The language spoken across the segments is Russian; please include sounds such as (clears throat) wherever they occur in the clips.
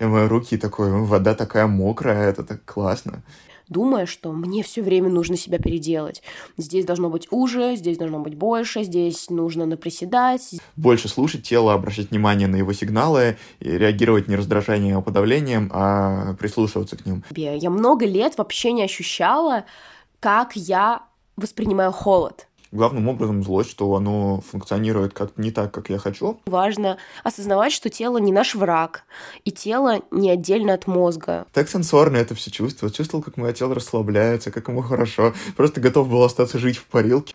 я мою руки такой, вода такая мокрая, это так классно думая, что мне все время нужно себя переделать. Здесь должно быть уже, здесь должно быть больше, здесь нужно наприседать. Больше слушать тело, обращать внимание на его сигналы, и реагировать не раздражением, а подавлением, а прислушиваться к ним. Я много лет вообще не ощущала, как я воспринимаю холод главным образом злость, что оно функционирует как-то не так, как я хочу. Важно осознавать, что тело не наш враг, и тело не отдельно от мозга. Так сенсорно это все чувствовал. Чувствовал, как мое тело расслабляется, как ему хорошо. Просто готов был остаться жить в парилке.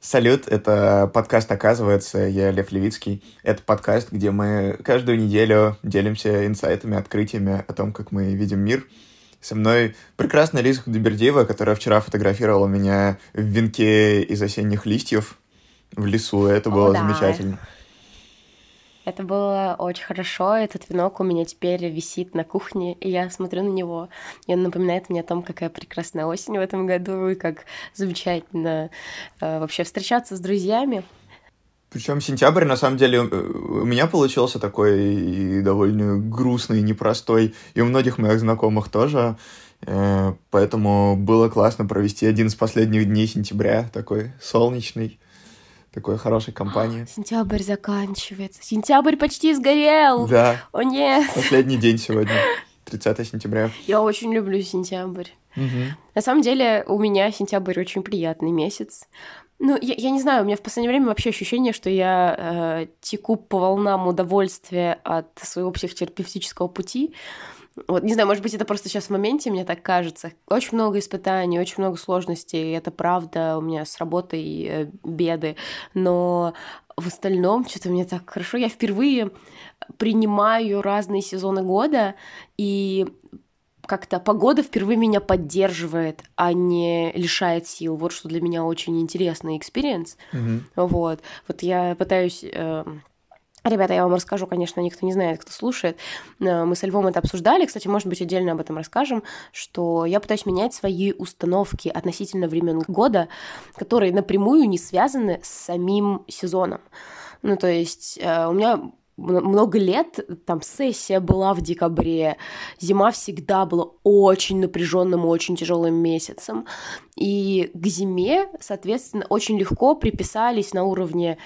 Салют, это подкаст «Оказывается», я Лев Левицкий. Это подкаст, где мы каждую неделю делимся инсайтами, открытиями о том, как мы видим мир — со мной прекрасная Лиза Худобердиева, которая вчера фотографировала меня в венке из осенних листьев в лесу. Это было О, да. замечательно. Это было очень хорошо. Этот венок у меня теперь висит на кухне, и я смотрю на него. И он напоминает мне о том, какая прекрасная осень в этом году, и как замечательно э, вообще встречаться с друзьями. Причем сентябрь, на самом деле, у меня получился такой и довольно грустный, непростой, и у многих моих знакомых тоже. Э, поэтому было классно провести один из последних дней сентября, такой солнечный, такой хорошей компании. (gasps) Сентябрь заканчивается. Сентябрь почти сгорел! Да. О нет! Последний день (laughs) сегодня, 30 сентября. Я очень люблю сентябрь. Угу. На самом деле у меня сентябрь очень приятный месяц. Ну, я, я не знаю, у меня в последнее время вообще ощущение, что я э, теку по волнам удовольствия от своего психотерапевтического пути. Вот, не знаю, может быть, это просто сейчас в моменте, мне так кажется. Очень много испытаний, очень много сложностей, это правда, у меня с работой э, беды, но в остальном что-то мне так хорошо. Я впервые принимаю разные сезоны года, и как-то погода впервые меня поддерживает, а не лишает сил. Вот что для меня очень интересный experience. Mm-hmm. Вот. Вот я пытаюсь... Э, Ребята, я вам расскажу, конечно, никто не знает, кто слушает. Э, мы со Львом это обсуждали, кстати, может быть, отдельно об этом расскажем, что я пытаюсь менять свои установки относительно времен года, которые напрямую не связаны с самим сезоном. Ну, то есть э, у меня много лет, там сессия была в декабре, зима всегда была очень напряженным, очень тяжелым месяцем. И к зиме, соответственно, очень легко приписались на уровне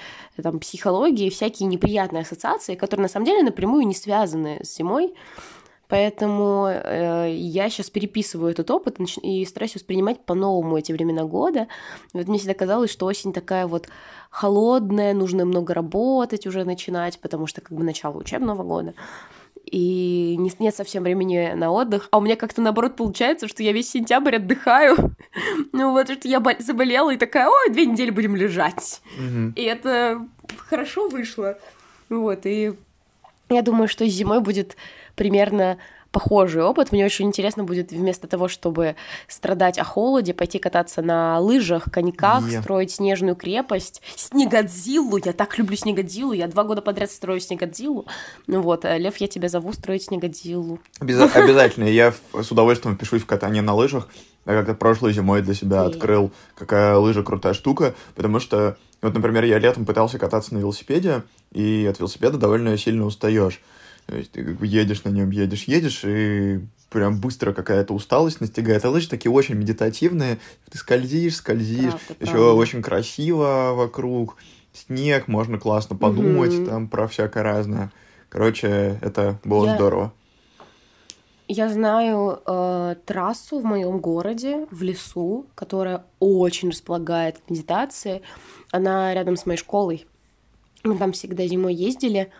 там, психологии всякие неприятные ассоциации, которые на самом деле напрямую не связаны с зимой. Поэтому э, я сейчас переписываю этот опыт и стараюсь воспринимать по-новому эти времена года. Вот мне всегда казалось, что осень такая вот холодная, нужно много работать уже начинать, потому что как бы начало учебного года и нет совсем времени на отдых. А у меня как-то наоборот получается, что я весь сентябрь отдыхаю. (laughs) ну вот, что я заболела и такая, ой, две недели будем лежать. И это хорошо вышло. Вот, и я думаю, что зимой будет примерно похожий опыт. Мне очень интересно будет вместо того, чтобы страдать о холоде, пойти кататься на лыжах, коньках, yeah. строить снежную крепость, снегодзиллу. Я так люблю снегодзиллу. Я два года подряд строю снегодзиллу. Ну вот, э, Лев, я тебя зову строить снегодзиллу. Обяз... (laughs) Обязательно. Я с удовольствием впишусь в катание на лыжах. Я как-то прошлой зимой для себя открыл, какая лыжа крутая штука, потому что, вот, например, я летом пытался кататься на велосипеде, и от велосипеда довольно сильно устаешь. То есть ты как бы едешь на нем, едешь, едешь, и прям быстро какая-то усталость настигает. А лыжи такие очень медитативные. Ты скользишь, скользишь, правда, еще правда. очень красиво вокруг. Снег, можно классно подумать угу. там про всякое разное. Короче, это было Я... здорово. Я знаю э, трассу в моем городе, в лесу, которая очень располагает к медитации. Она рядом с моей школой. Мы там всегда зимой ездили.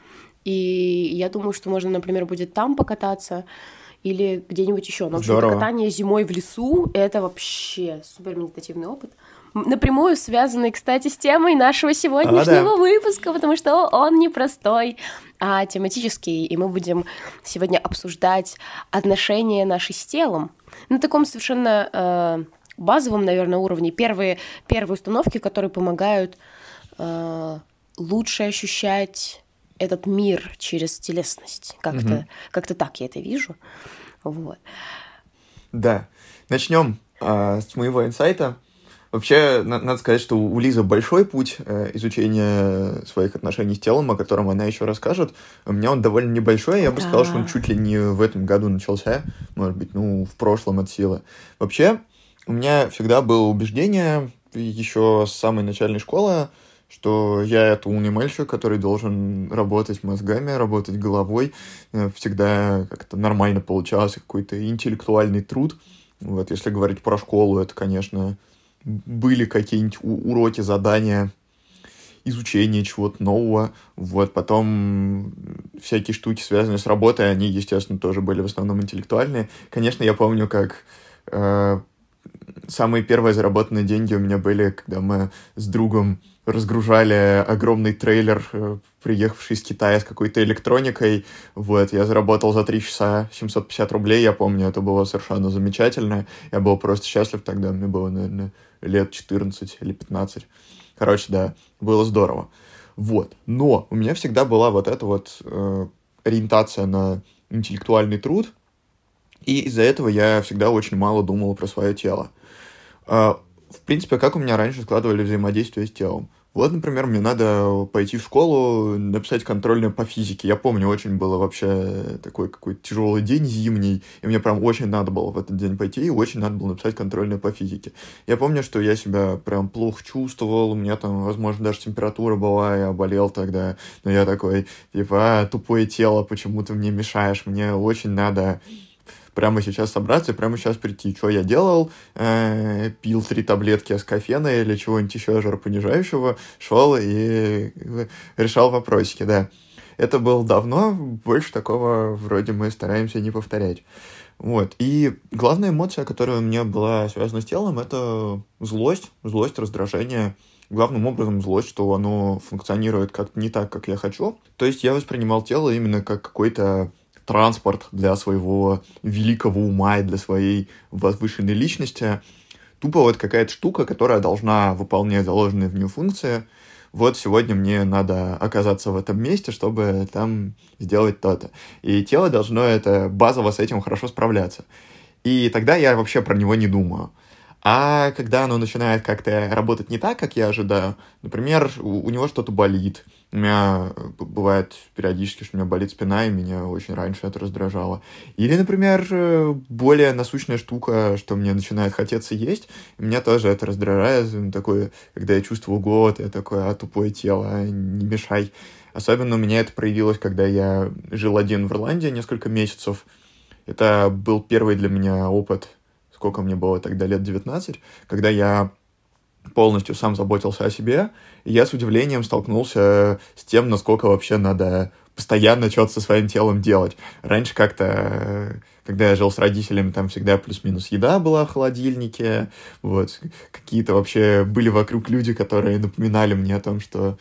И я думаю, что можно, например, будет там покататься или где-нибудь еще. Но вообще катание зимой в лесу это вообще супер медитативный опыт. Напрямую связанный, кстати, с темой нашего сегодняшнего а, да. выпуска, потому что он не простой, а тематический, и мы будем сегодня обсуждать отношения наши с телом на таком совершенно э, базовом, наверное, уровне. Первые, первые установки, которые помогают э, лучше ощущать этот мир через телесность. Как-то угу. как так я это вижу. Вот. Да. Начнем э, с моего инсайта. Вообще, надо сказать, что у Лизы большой путь э, изучения своих отношений с телом, о котором она еще расскажет. У меня он довольно небольшой, я бы да. сказал, что он чуть ли не в этом году начался, может быть, ну, в прошлом от силы. Вообще, у меня всегда было убеждение еще с самой начальной школы, что я это умный мальчик, который должен работать мозгами, работать головой. Э, всегда как-то нормально получался какой-то интеллектуальный труд. Вот, если говорить про школу, это, конечно, были какие-нибудь уроки, задания, изучение чего-то нового. Вот, потом всякие штуки, связанные с работой, они, естественно, тоже были в основном интеллектуальные. Конечно, я помню, как э, самые первые заработанные деньги у меня были, когда мы с другом разгружали огромный трейлер, э, приехавший из Китая с какой-то электроникой. Вот, я заработал за 3 часа 750 рублей, я помню, это было совершенно замечательно. Я был просто счастлив тогда, мне было, наверное, лет 14 или 15. Короче, да, было здорово. Вот. Но у меня всегда была вот эта вот э, ориентация на интеллектуальный труд, и из-за этого я всегда очень мало думал про свое тело. Э, в принципе, как у меня раньше складывали взаимодействие с телом. Вот, например, мне надо пойти в школу, написать контрольную по физике. Я помню, очень было вообще такой какой-то тяжелый день зимний, и мне прям очень надо было в этот день пойти, и очень надо было написать контрольную по физике. Я помню, что я себя прям плохо чувствовал, у меня там, возможно, даже температура была, я болел тогда, но я такой, типа, а, тупое тело, почему ты мне мешаешь, мне очень надо прямо сейчас собраться и прямо сейчас прийти. Что я делал? Э, пил три таблетки аскофена или чего-нибудь еще жаропонижающего, шел и решал вопросики, да. Это было давно, больше такого вроде мы стараемся не повторять. Вот. И главная эмоция, которая у меня была связана с телом, это злость, злость, раздражение. Главным образом злость, что оно функционирует как не так, как я хочу. То есть я воспринимал тело именно как какой-то транспорт для своего великого ума и для своей возвышенной личности. Тупо вот какая-то штука, которая должна выполнять заложенные в нее функции. Вот сегодня мне надо оказаться в этом месте, чтобы там сделать то-то. И тело должно это базово с этим хорошо справляться. И тогда я вообще про него не думаю. А когда оно начинает как-то работать не так, как я ожидаю, например, у, у него что-то болит, у меня э, бывает периодически, что у меня болит спина, и меня очень раньше это раздражало. Или, например, э, более насущная штука, что мне начинает хотеться есть, и меня тоже это раздражает. Такое, когда я чувствую голод, я такой, а, тупое тело, а, не мешай. Особенно у меня это проявилось, когда я жил один в Ирландии несколько месяцев. Это был первый для меня опыт сколько мне было тогда, лет 19, когда я полностью сам заботился о себе, и я с удивлением столкнулся с тем, насколько вообще надо постоянно что-то со своим телом делать. Раньше как-то, когда я жил с родителями, там всегда плюс-минус еда была в холодильнике, вот, какие-то вообще были вокруг люди, которые напоминали мне о том, что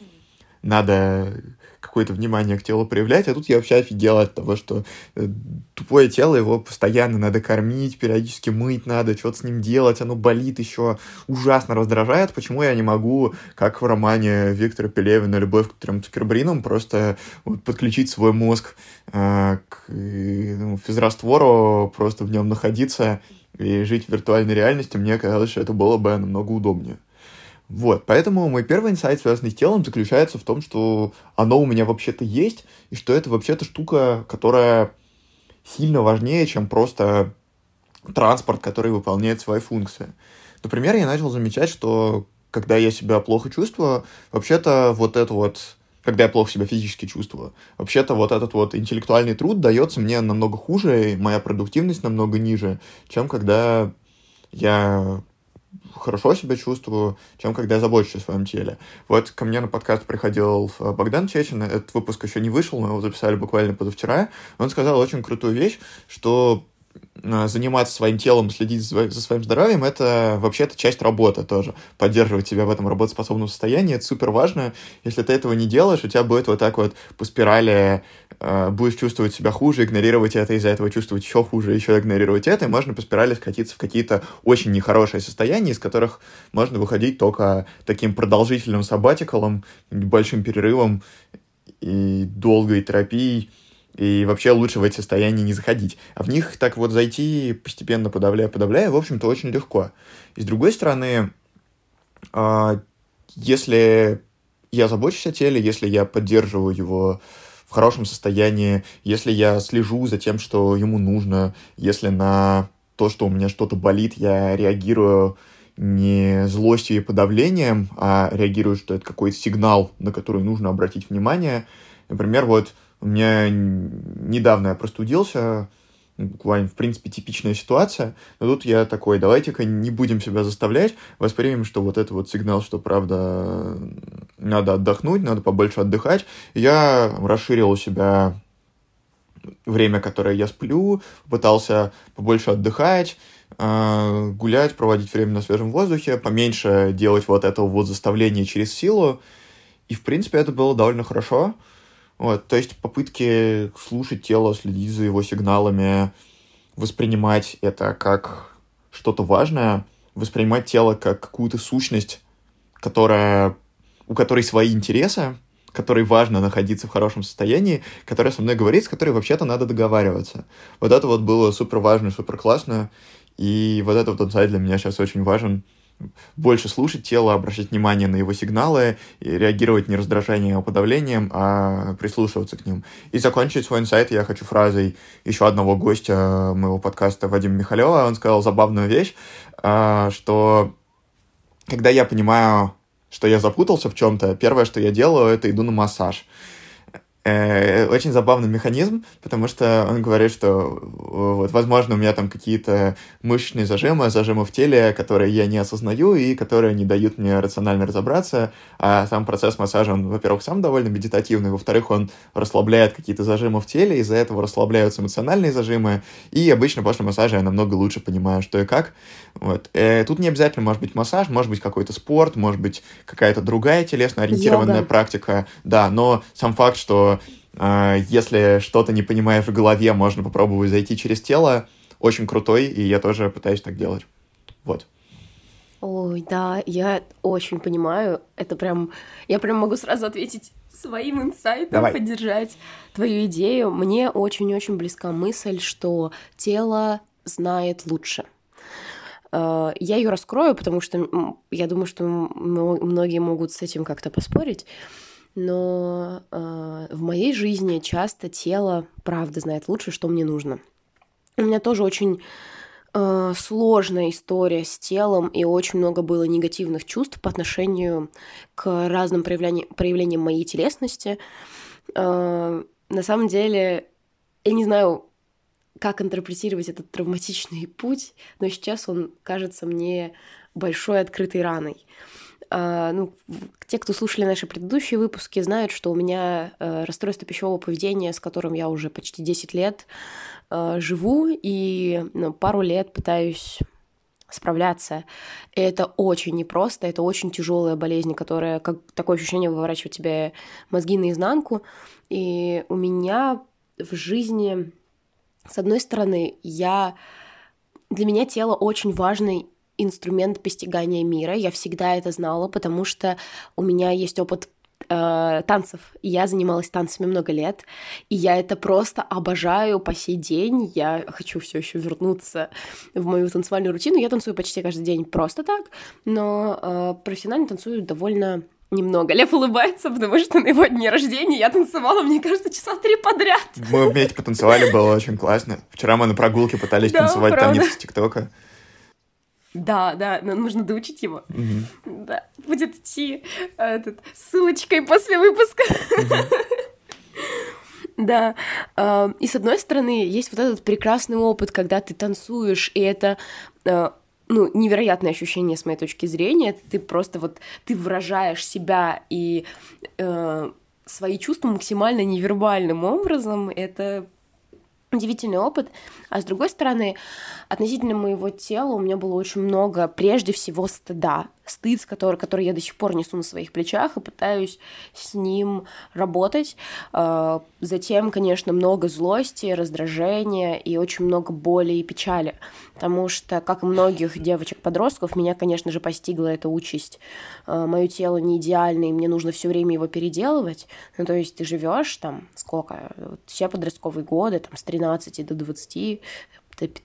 надо какое-то внимание к телу проявлять, а тут я вообще офигел от того, что э, тупое тело, его постоянно надо кормить, периодически мыть надо, что-то с ним делать, оно болит еще, ужасно раздражает, почему я не могу, как в романе Виктора Пелевина «Любовь к трем цукербринам», просто вот, подключить свой мозг э, к э, физраствору, просто в нем находиться и жить в виртуальной реальности, мне казалось, что это было бы намного удобнее. Вот, поэтому мой первый инсайт, связанный с телом, заключается в том, что оно у меня вообще-то есть, и что это вообще-то штука, которая сильно важнее, чем просто транспорт, который выполняет свои функции. Например, я начал замечать, что когда я себя плохо чувствую, вообще-то вот это вот, когда я плохо себя физически чувствую, вообще-то вот этот вот интеллектуальный труд дается мне намного хуже, и моя продуктивность намного ниже, чем когда я хорошо себя чувствую, чем когда я забочусь о своем теле. Вот ко мне на подкаст приходил э, Богдан Чечин, этот выпуск еще не вышел, мы его записали буквально позавчера. Он сказал очень крутую вещь, что заниматься своим телом, следить за своим здоровьем, это вообще-то часть работы тоже. Поддерживать себя в этом работоспособном состоянии, это супер важно. Если ты этого не делаешь, у тебя будет вот так вот по спирали, э, будешь чувствовать себя хуже, игнорировать это, из-за этого чувствовать еще хуже, еще игнорировать это, и можно по спирали скатиться в какие-то очень нехорошие состояния, из которых можно выходить только таким продолжительным сабатикалом, большим перерывом и долгой терапией, и вообще лучше в эти состояния не заходить. А в них так вот зайти, постепенно подавляя, подавляя, в общем-то, очень легко. И с другой стороны, А, если я забочусь о теле, если я поддерживаю его в хорошем состоянии, если я слежу за тем, что ему нужно, если на то, что у меня что-то болит, я реагирую не злостью и подавлением, а реагирую, что это какой-то сигнал, на который нужно обратить внимание. Например, вот у меня недавно я простудился, буквально, в принципе, типичная ситуация, но тут я такой, давайте-ка не будем себя заставлять, воспримем, что вот это вот сигнал, что, правда, надо отдохнуть, надо побольше отдыхать. Я расширил у себя время, которое я сплю, пытался побольше отдыхать, а, гулять, проводить время на свежем воздухе, поменьше делать вот этого вот заставления через силу. И, в принципе, это было довольно хорошо. Вот, то есть попытки слушать тело, следить за его сигналами, воспринимать это как что-то важное, воспринимать тело как какую-то сущность, которая, у которой свои интересы, которой важно находиться в хорошем состоянии, которая со мной говорит, с которой вообще-то надо договариваться. Вот это вот было супер важно, супер классно, и вот этот вот инсайт для меня сейчас очень важен, больше слушать тело, обращать внимание на его сигналы, и реагировать не раздражением, а подавлением, а прислушиваться к ним. И закончить свой инсайт я хочу фразой еще одного гостя моего подкаста Вадима Михалева. Он сказал забавную вещь, а, что когда я понимаю, что я запутался в чем-то, первое, что я делаю, это иду на массаж. Э, очень забавный механизм, потому что он говорит, что вот, возможно, у меня там какие-то мышечные зажимы, зажимы в теле, которые я не осознаю и которые не дают мне рационально разобраться. А сам процесс массажа, он, во-первых, сам довольно медитативный, во-вторых, он расслабляет какие-то зажимы в теле, из-за этого расслабляются эмоциональные зажимы, и обычно после массажа я намного лучше понимаю, что и как. Вот. Э, тут не обязательно может быть массаж, может быть какой-то спорт, может быть какая-то другая телесно ориентированная Йога. практика, да, но сам факт, что если что-то не понимаешь в голове, можно попробовать зайти через тело. Очень крутой, и я тоже пытаюсь так делать. Вот. Ой, да, я очень понимаю. Это прям... Я прям могу сразу ответить своим инсайтом, Давай. поддержать твою идею. Мне очень-очень близка мысль, что тело знает лучше. А, я ее раскрою, потому что я думаю, что многие могут с этим как-то поспорить но э, в моей жизни часто тело, правда, знает лучше, что мне нужно. У меня тоже очень э, сложная история с телом, и очень много было негативных чувств по отношению к разным проявлениям, проявлениям моей телесности. Э, на самом деле, я не знаю, как интерпретировать этот травматичный путь, но сейчас он кажется мне большой открытой раной. Ну, те, кто слушали наши предыдущие выпуски, знают, что у меня э, расстройство пищевого поведения, с которым я уже почти 10 лет э, живу, и ну, пару лет пытаюсь справляться. И это очень непросто, это очень тяжелая болезнь, которая, как такое ощущение, выворачивает тебе мозги наизнанку. И у меня в жизни, с одной стороны, я для меня тело очень важный инструмент постигания мира. Я всегда это знала, потому что у меня есть опыт э, танцев. И я занималась танцами много лет, и я это просто обожаю по сей день. Я хочу все еще вернуться в мою танцевальную рутину. Я танцую почти каждый день просто так, но э, профессионально танцую довольно немного. Лев улыбается, потому что на его дне рождения я танцевала, мне кажется, часа три подряд. Мы вместе потанцевали, было очень классно. Вчера мы на прогулке пытались да, танцевать правда. танец с ТикТока. Да, да, но нужно доучить его. Угу. Да, будет идти этот, ссылочкой после выпуска. Угу. Да. И с одной стороны, есть вот этот прекрасный опыт, когда ты танцуешь, и это а, ну, невероятное ощущение с моей точки зрения. Ты просто вот, ты выражаешь себя и э, свои чувства максимально невербальным образом. Это удивительный опыт. А с другой стороны, относительно моего тела у меня было очень много, прежде всего, стыда стыд, который, который я до сих пор несу на своих плечах и пытаюсь с ним работать. А, затем, конечно, много злости, раздражения и очень много боли и печали, потому что, как и многих девочек-подростков, меня, конечно же, постигла эта участь. А, Мое тело не идеальное, и мне нужно все время его переделывать. Ну, то есть ты живешь там сколько? Вот все подростковые годы, там, с 13 до 20,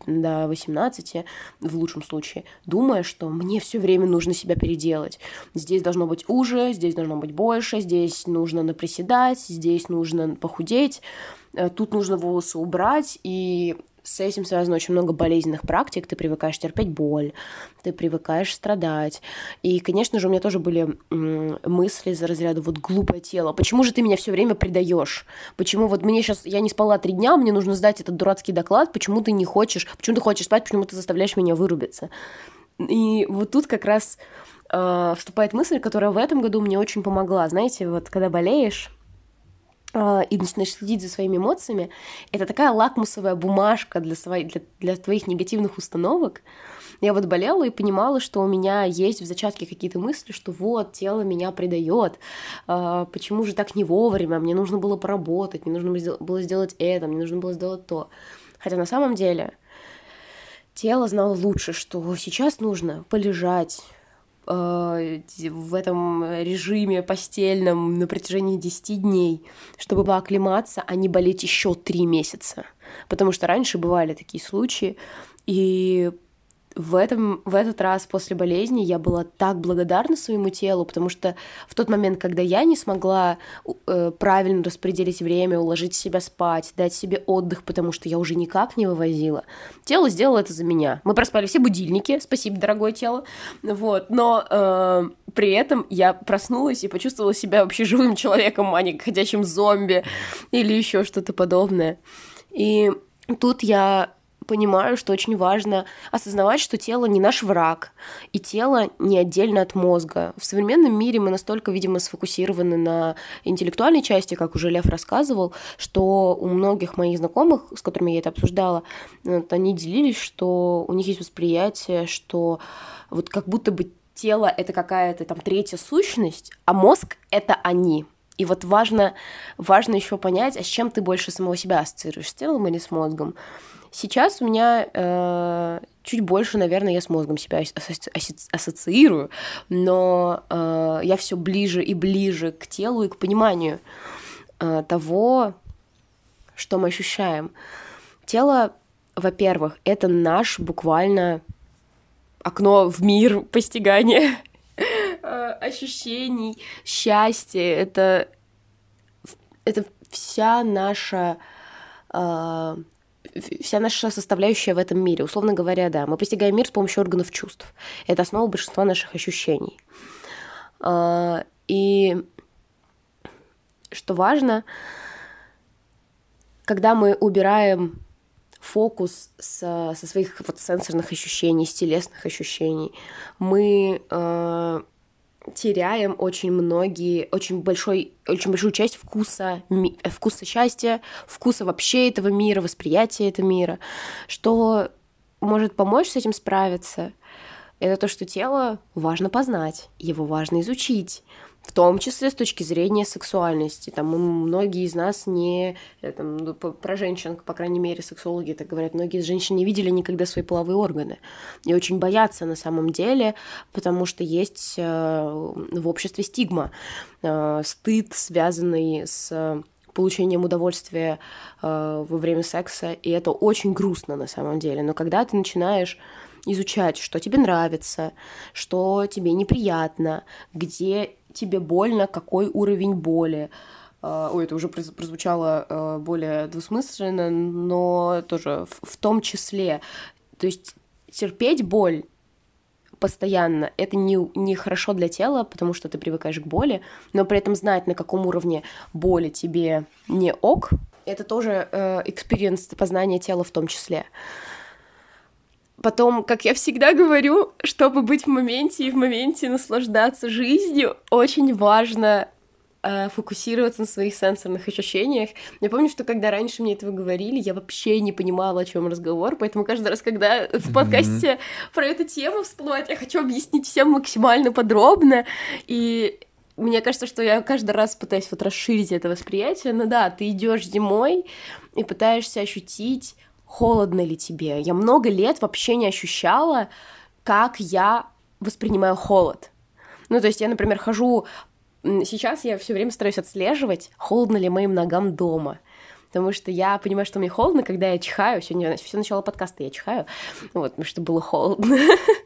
до 18, в лучшем случае, думая, что мне все время нужно себя переделать. Здесь должно быть уже, здесь должно быть больше, здесь нужно наприседать, здесь нужно похудеть, э, тут нужно волосы убрать, и с этим связано очень много болезненных практик. Ты привыкаешь терпеть боль, ты привыкаешь страдать. И, конечно же, у меня тоже были мысли за разряда вот глупое тело. Почему же ты меня все время предаешь? Почему вот мне сейчас я не спала три дня, мне нужно сдать этот дурацкий доклад? Почему ты не хочешь? Почему ты хочешь спать? Почему ты заставляешь меня вырубиться? И вот тут как раз э, вступает мысль, которая в этом году мне очень помогла. Знаете, вот когда болеешь, и начинаешь следить за своими эмоциями, это такая лакмусовая бумажка для, своих, для, для твоих негативных установок. Я вот болела и понимала, что у меня есть в зачатке какие-то мысли, что вот, тело меня предает, а, почему же так не вовремя, мне нужно было поработать, мне нужно было сделать это, мне нужно было сделать то. Хотя на самом деле тело знало лучше, что сейчас нужно полежать, в этом режиме постельном на протяжении 10 дней, чтобы оклематься, а не болеть еще 3 месяца. Потому что раньше бывали такие случаи, и в, этом, в этот раз после болезни я была так благодарна своему телу, потому что в тот момент, когда я не смогла э, правильно распределить время, уложить себя спать, дать себе отдых, потому что я уже никак не вывозила, тело сделало это за меня. Мы проспали все будильники, спасибо, дорогое тело, вот, но э, при этом я проснулась и почувствовала себя вообще живым человеком, а не ходячим зомби или еще что-то подобное. И тут я понимаю, что очень важно осознавать, что тело не наш враг, и тело не отдельно от мозга. В современном мире мы настолько, видимо, сфокусированы на интеллектуальной части, как уже Лев рассказывал, что у многих моих знакомых, с которыми я это обсуждала, вот, они делились, что у них есть восприятие, что вот как будто бы тело — это какая-то там третья сущность, а мозг — это они. И вот важно, важно еще понять, а с чем ты больше самого себя ассоциируешь, с телом или с мозгом. Сейчас у меня э, чуть больше, наверное, я с мозгом себя ассоциирую, но э, я все ближе и ближе к телу и к пониманию э, того, что мы ощущаем. Тело, во-первых, это наш буквально окно в мир постигания э, ощущений, счастья. Это, это вся наша э, вся наша составляющая в этом мире. Условно говоря, да, мы постигаем мир с помощью органов чувств. Это основа большинства наших ощущений. А, и что важно, когда мы убираем фокус со, со своих вот сенсорных ощущений, с телесных ощущений, мы э, теряем очень многие, очень, большой, очень большую часть вкуса, ми, вкуса счастья, вкуса вообще этого мира, восприятия этого мира, что может помочь с этим справиться. Это то, что тело важно познать, его важно изучить, в том числе с точки зрения сексуальности. Там многие из нас не... Э, там, ну, про женщин, по крайней мере, сексологи так говорят, многие из женщин не видели никогда свои половые органы. И очень боятся на самом деле, потому что есть э, в обществе стигма, э, стыд, связанный с получением удовольствия во время секса, и это очень грустно на самом деле. Но когда ты начинаешь изучать, что тебе нравится, что тебе неприятно, где тебе больно, какой уровень боли. А, ой, это уже прозвучало а, более двусмысленно, но тоже в том числе. То есть терпеть боль постоянно, это не, не хорошо для тела, потому что ты привыкаешь к боли, но при этом знать, на каком уровне боли тебе не ок, это тоже experience э, познания тела в том числе. Потом, как я всегда говорю, чтобы быть в моменте и в моменте наслаждаться жизнью, очень важно э, фокусироваться на своих сенсорных ощущениях. Я помню, что когда раньше мне этого говорили, я вообще не понимала, о чем разговор, поэтому каждый раз, когда в подкасте mm-hmm. про эту тему всплывает, я хочу объяснить всем максимально подробно, и мне кажется, что я каждый раз пытаюсь вот расширить это восприятие, но да, ты идешь зимой и пытаешься ощутить холодно ли тебе. Я много лет вообще не ощущала, как я воспринимаю холод. Ну, то есть я, например, хожу... Сейчас я все время стараюсь отслеживать, холодно ли моим ногам дома. потому что я понимаю, что мне холодно, когда я чихаю. Сегодня все начало подкаста я чихаю, вот, потому что было холодно. (laughs)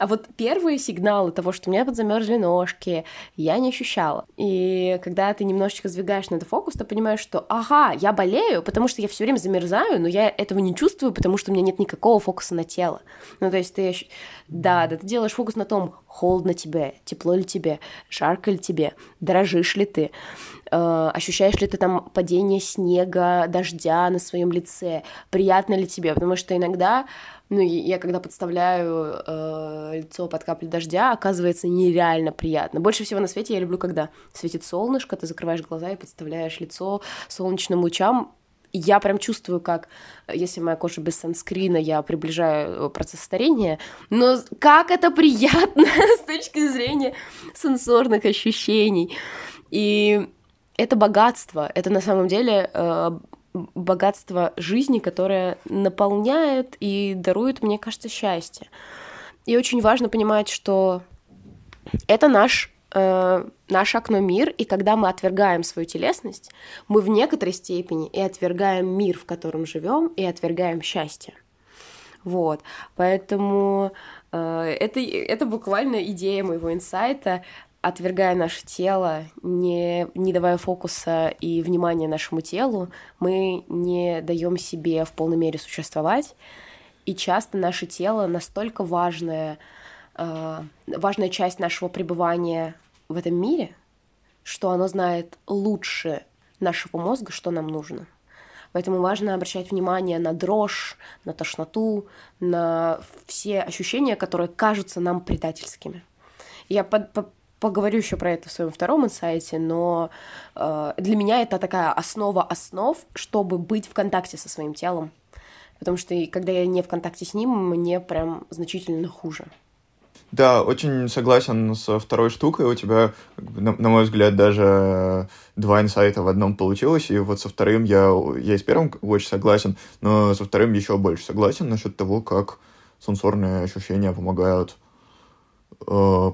А вот первые сигналы того, что у меня подзамерзли ножки, я не ощущала. И когда ты немножечко сдвигаешь на это фокус, ты понимаешь, что ага, я болею, потому что я все время замерзаю, но я этого не чувствую, потому что у меня нет никакого фокуса на тело. Ну, то есть ты, да, да, ты делаешь фокус на том, холодно тебе, тепло ли тебе, жарко ли тебе, дрожишь ли ты, э, ощущаешь ли ты там падение снега, дождя на своем лице, приятно ли тебе, потому что иногда ну, я когда подставляю э, лицо под капли дождя, оказывается нереально приятно. Больше всего на свете я люблю, когда светит солнышко, ты закрываешь глаза и подставляешь лицо солнечным лучам. Я прям чувствую, как, если моя кожа без санскрина, я приближаю процесс старения, но как это приятно (laughs) с точки зрения сенсорных ощущений. И это богатство, это на самом деле э, богатство жизни, которое наполняет и дарует, мне кажется, счастье. И очень важно понимать, что это наш э, наше окно мир, и когда мы отвергаем свою телесность, мы в некоторой степени и отвергаем мир, в котором живем, и отвергаем счастье. Вот, поэтому э, это, это буквально идея моего инсайта отвергая наше тело, не, не давая фокуса и внимания нашему телу, мы не даем себе в полной мере существовать. И часто наше тело настолько важная, э, важная часть нашего пребывания в этом мире, что оно знает лучше нашего мозга, что нам нужно. Поэтому важно обращать внимание на дрожь, на тошноту, на все ощущения, которые кажутся нам предательскими. Я под, под, поговорю еще про это в своем втором инсайте, но э, для меня это такая основа основ, чтобы быть в контакте со своим телом. Потому что когда я не в контакте с ним, мне прям значительно хуже. Да, очень согласен со второй штукой. У тебя, на, на мой взгляд, даже два инсайта в одном получилось. И вот со вторым я, я и с первым очень согласен, но со вторым еще больше согласен насчет того, как сенсорные ощущения помогают э,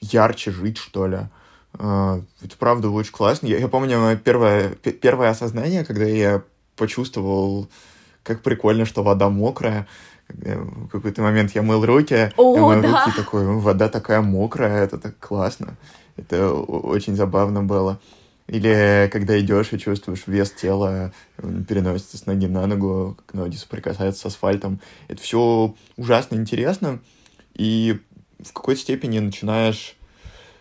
ярче жить, что ли. А, это правда очень классно. Я, я помню мое первое, первое осознание, когда я почувствовал, как прикольно, что вода мокрая. В какой-то момент я мыл руки, О, я мыл да. руки такой, вода такая мокрая, это так классно. Это очень забавно было. Или когда идешь и чувствуешь вес тела, переносится с ноги на ногу, как ноги соприкасаются с асфальтом. Это все ужасно интересно. И в какой-то степени начинаешь,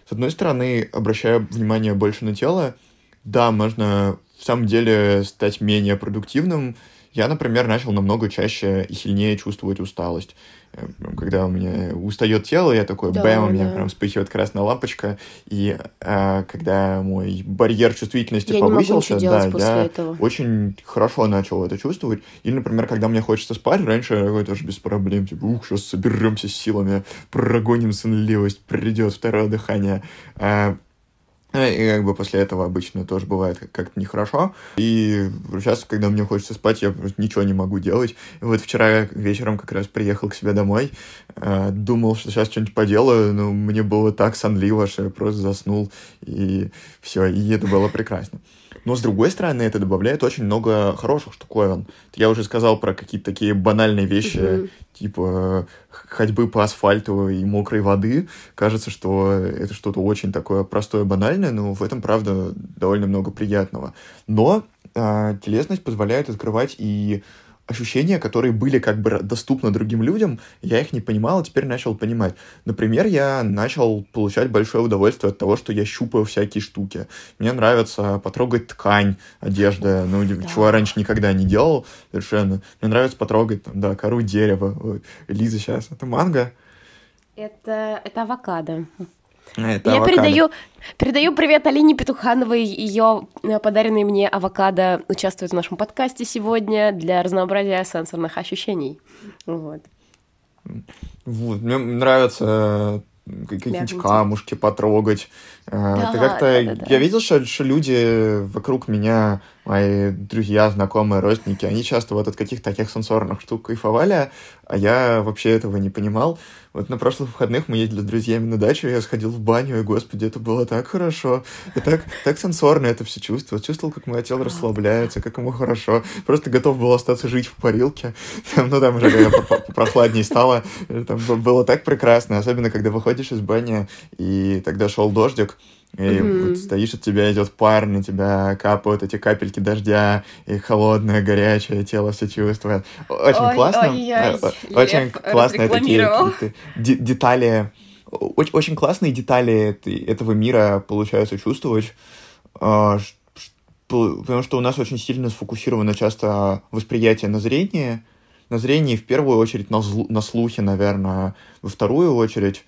с одной стороны, обращая внимание больше на тело, да, можно в самом деле стать менее продуктивным. Я, например, начал намного чаще и сильнее чувствовать усталость. Э, когда у меня устает тело, я такой, да, бэм, у меня да. прям вспыхивает красная лампочка, и а, когда мой барьер чувствительности я повысился, да, я этого. очень хорошо начал это чувствовать. Или, например, когда мне хочется спать, раньше я тоже без проблем, типа, ух, сейчас соберемся с силами, прогоним сонливость, придет второе дыхание. А, Э, и как бы после этого обычно тоже бывает как-то нехорошо. И сейчас, когда мне хочется спать, я ничего не могу делать. И вот вчера вечером как раз приехал к себе домой, э, думал, что сейчас что-нибудь поделаю, но мне было так сонливо, что я просто заснул, и все, и это было прекрасно. Но, с другой стороны, это добавляет очень много хороших штуковин. Я уже сказал про какие-то такие банальные вещи, mm-hmm. типа ходьбы по асфальту и мокрой воды. Кажется, что это что-то очень такое простое, банальное, но в этом, правда, довольно много приятного. Но э, телесность позволяет открывать и ощущения, которые были как бы доступны другим людям, я их не понимал, а теперь начал понимать. Например, я начал получать большое удовольствие от того, что я щупаю всякие штуки. Мне нравится потрогать ткань одежды, ну, да. чего я раньше никогда не делал совершенно. Мне нравится потрогать, там, да, кору дерева. Ой, Лиза сейчас, это манго? Это, это авокадо. Это Я авокадо. передаю, передаю привет Алине Петухановой. Ее э, подаренные мне авокадо участвуют в нашем подкасте сегодня для разнообразия сенсорных ощущений. Вот. Вот, мне нравится э, какие-нибудь камушки потрогать, Да, это как-то... Да, да, да. Я видел, что, что люди вокруг меня, мои друзья, знакомые, родственники, они часто вот от каких-то таких сенсорных штук кайфовали, а я вообще этого не понимал. Вот на прошлых выходных мы ездили с друзьями на дачу, я сходил в баню, и, господи, это было так хорошо. И так, так сенсорно это все чувствовал. Чувствовал, как мое тело расслабляется, как ему хорошо. Просто готов был остаться жить в парилке. (laughs) Ну, там уже прохладнее стало. Там было так прекрасно, особенно когда выходишь из бани, и тогда шел дождик, и mm-hmm. вот стоишь, от тебя идет пар, на тебя капают эти капельки дождя, и холодное, горячее тело все чувствует. Очень ой, классно. Ой, ой, э, очень Лев классные такие детали. Очень, очень классные детали этого мира получается чувствовать. А, потому что у нас очень сильно сфокусировано часто восприятие на зрение. На зрении в первую очередь, на, злу, на слухе, наверное, во вторую очередь.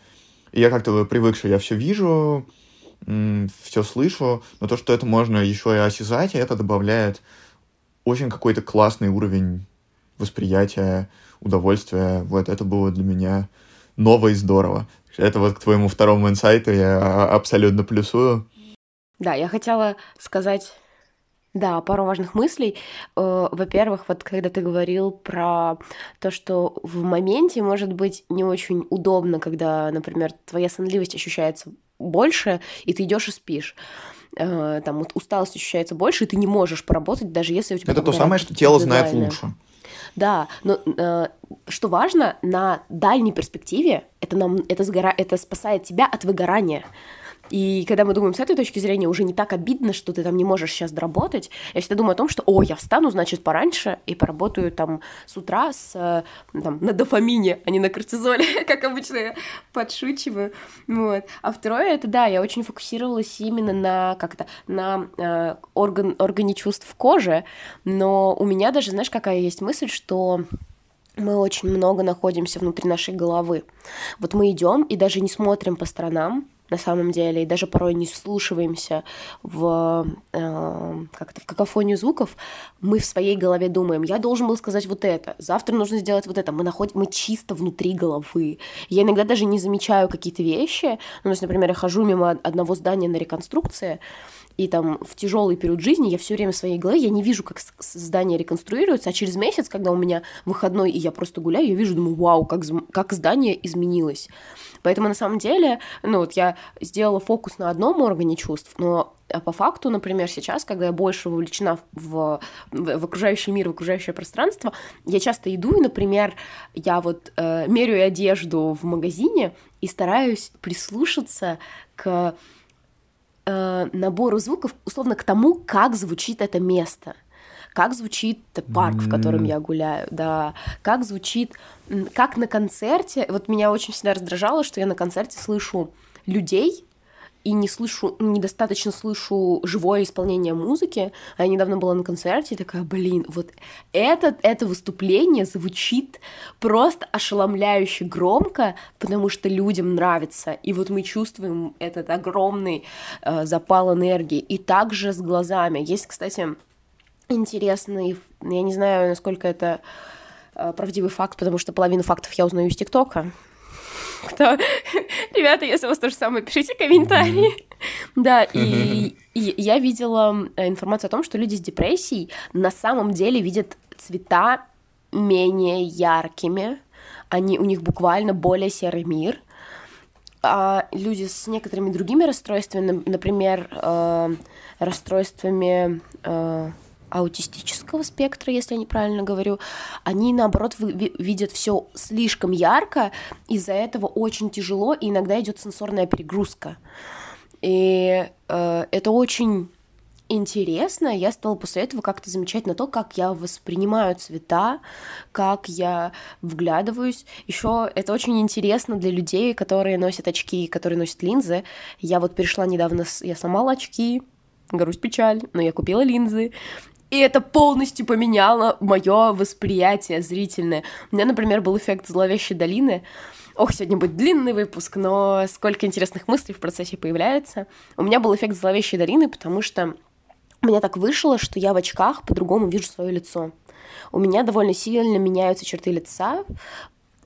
И я как-то привык, что я все вижу, все слышу, но то, что это можно еще и осязать, это добавляет очень какой-то классный уровень восприятия, удовольствия. Вот это было для меня ново и здорово. Это вот к твоему второму инсайту я абсолютно плюсую. Да, я хотела сказать да, пару важных мыслей. Э, во-первых, вот когда ты говорил про то, что в моменте может быть не очень удобно, когда, например, твоя сонливость ощущается больше, и ты идешь и спишь э, там вот усталость ощущается больше, и ты не можешь поработать, даже если у тебя... Это то самое, что тело знает лучше. Да, но э, что важно, на дальней перспективе это, нам, это, сгора, это спасает тебя от выгорания. И когда мы думаем с этой точки зрения, уже не так обидно, что ты там не можешь сейчас доработать. Я всегда думаю о том, что, о, я встану, значит, пораньше и поработаю там с утра с, э, там, на дофамине, а не на кортизоле, (laughs) как обычно я подшучиваю. Вот. А второе, это, да, я очень фокусировалась именно на, как-то, на э, орган, органе чувств кожи, но у меня даже, знаешь, какая есть мысль, что мы очень много находимся внутри нашей головы. Вот мы идем и даже не смотрим по сторонам, на самом деле, и даже порой не вслушиваемся в, э, как-то в какофонию звуков, мы в своей голове думаем, я должен был сказать вот это, завтра нужно сделать вот это, мы находим, мы чисто внутри головы. Я иногда даже не замечаю какие-то вещи, ну, то есть, например, я хожу мимо одного здания на реконструкции, и там в тяжелый период жизни я все время в своей голове, я не вижу, как здание реконструируется, а через месяц, когда у меня выходной, и я просто гуляю, я вижу, думаю, вау, как, как здание изменилось. Поэтому на самом деле, ну вот я сделала фокус на одном органе чувств, но а по факту, например, сейчас, когда я больше вовлечена в, в, в окружающий мир, в окружающее пространство, я часто иду, и, например, я вот э, меряю одежду в магазине и стараюсь прислушаться к э, набору звуков, условно, к тому, как звучит это место. Как звучит парк, в котором я гуляю, да, как звучит, как на концерте, вот меня очень всегда раздражало, что я на концерте слышу людей, и не слышу, недостаточно слышу живое исполнение музыки. А я недавно была на концерте и такая, блин, вот это, это выступление звучит просто ошеломляюще громко, потому что людям нравится. И вот мы чувствуем этот огромный э, запал энергии. И также с глазами. Есть, кстати, интересный, я не знаю, насколько это э, правдивый факт, потому что половину фактов я узнаю из ТикТока, кто... (laughs) Ребята, если у вас то же самое, пишите комментарии. Да, и, (laughs) и я видела э, информацию о том, что люди с депрессией на самом деле видят цвета менее яркими, они, у них буквально более серый мир, а люди с некоторыми другими расстройствами, например, э, расстройствами э, аутистического спектра, если я неправильно говорю, они наоборот видят все слишком ярко, из-за этого очень тяжело, и иногда идет сенсорная перегрузка. И э, это очень интересно. Я стала после этого как-то замечать на то, как я воспринимаю цвета, как я вглядываюсь. Еще это очень интересно для людей, которые носят очки, которые носят линзы. Я вот перешла недавно, я сломала очки, грусть печаль, но я купила линзы, и это полностью поменяло мое восприятие зрительное. У меня, например, был эффект зловещей долины. Ох, сегодня будет длинный выпуск, но сколько интересных мыслей в процессе появляется. У меня был эффект зловещей долины, потому что у меня так вышло, что я в очках по-другому вижу свое лицо. У меня довольно сильно меняются черты лица.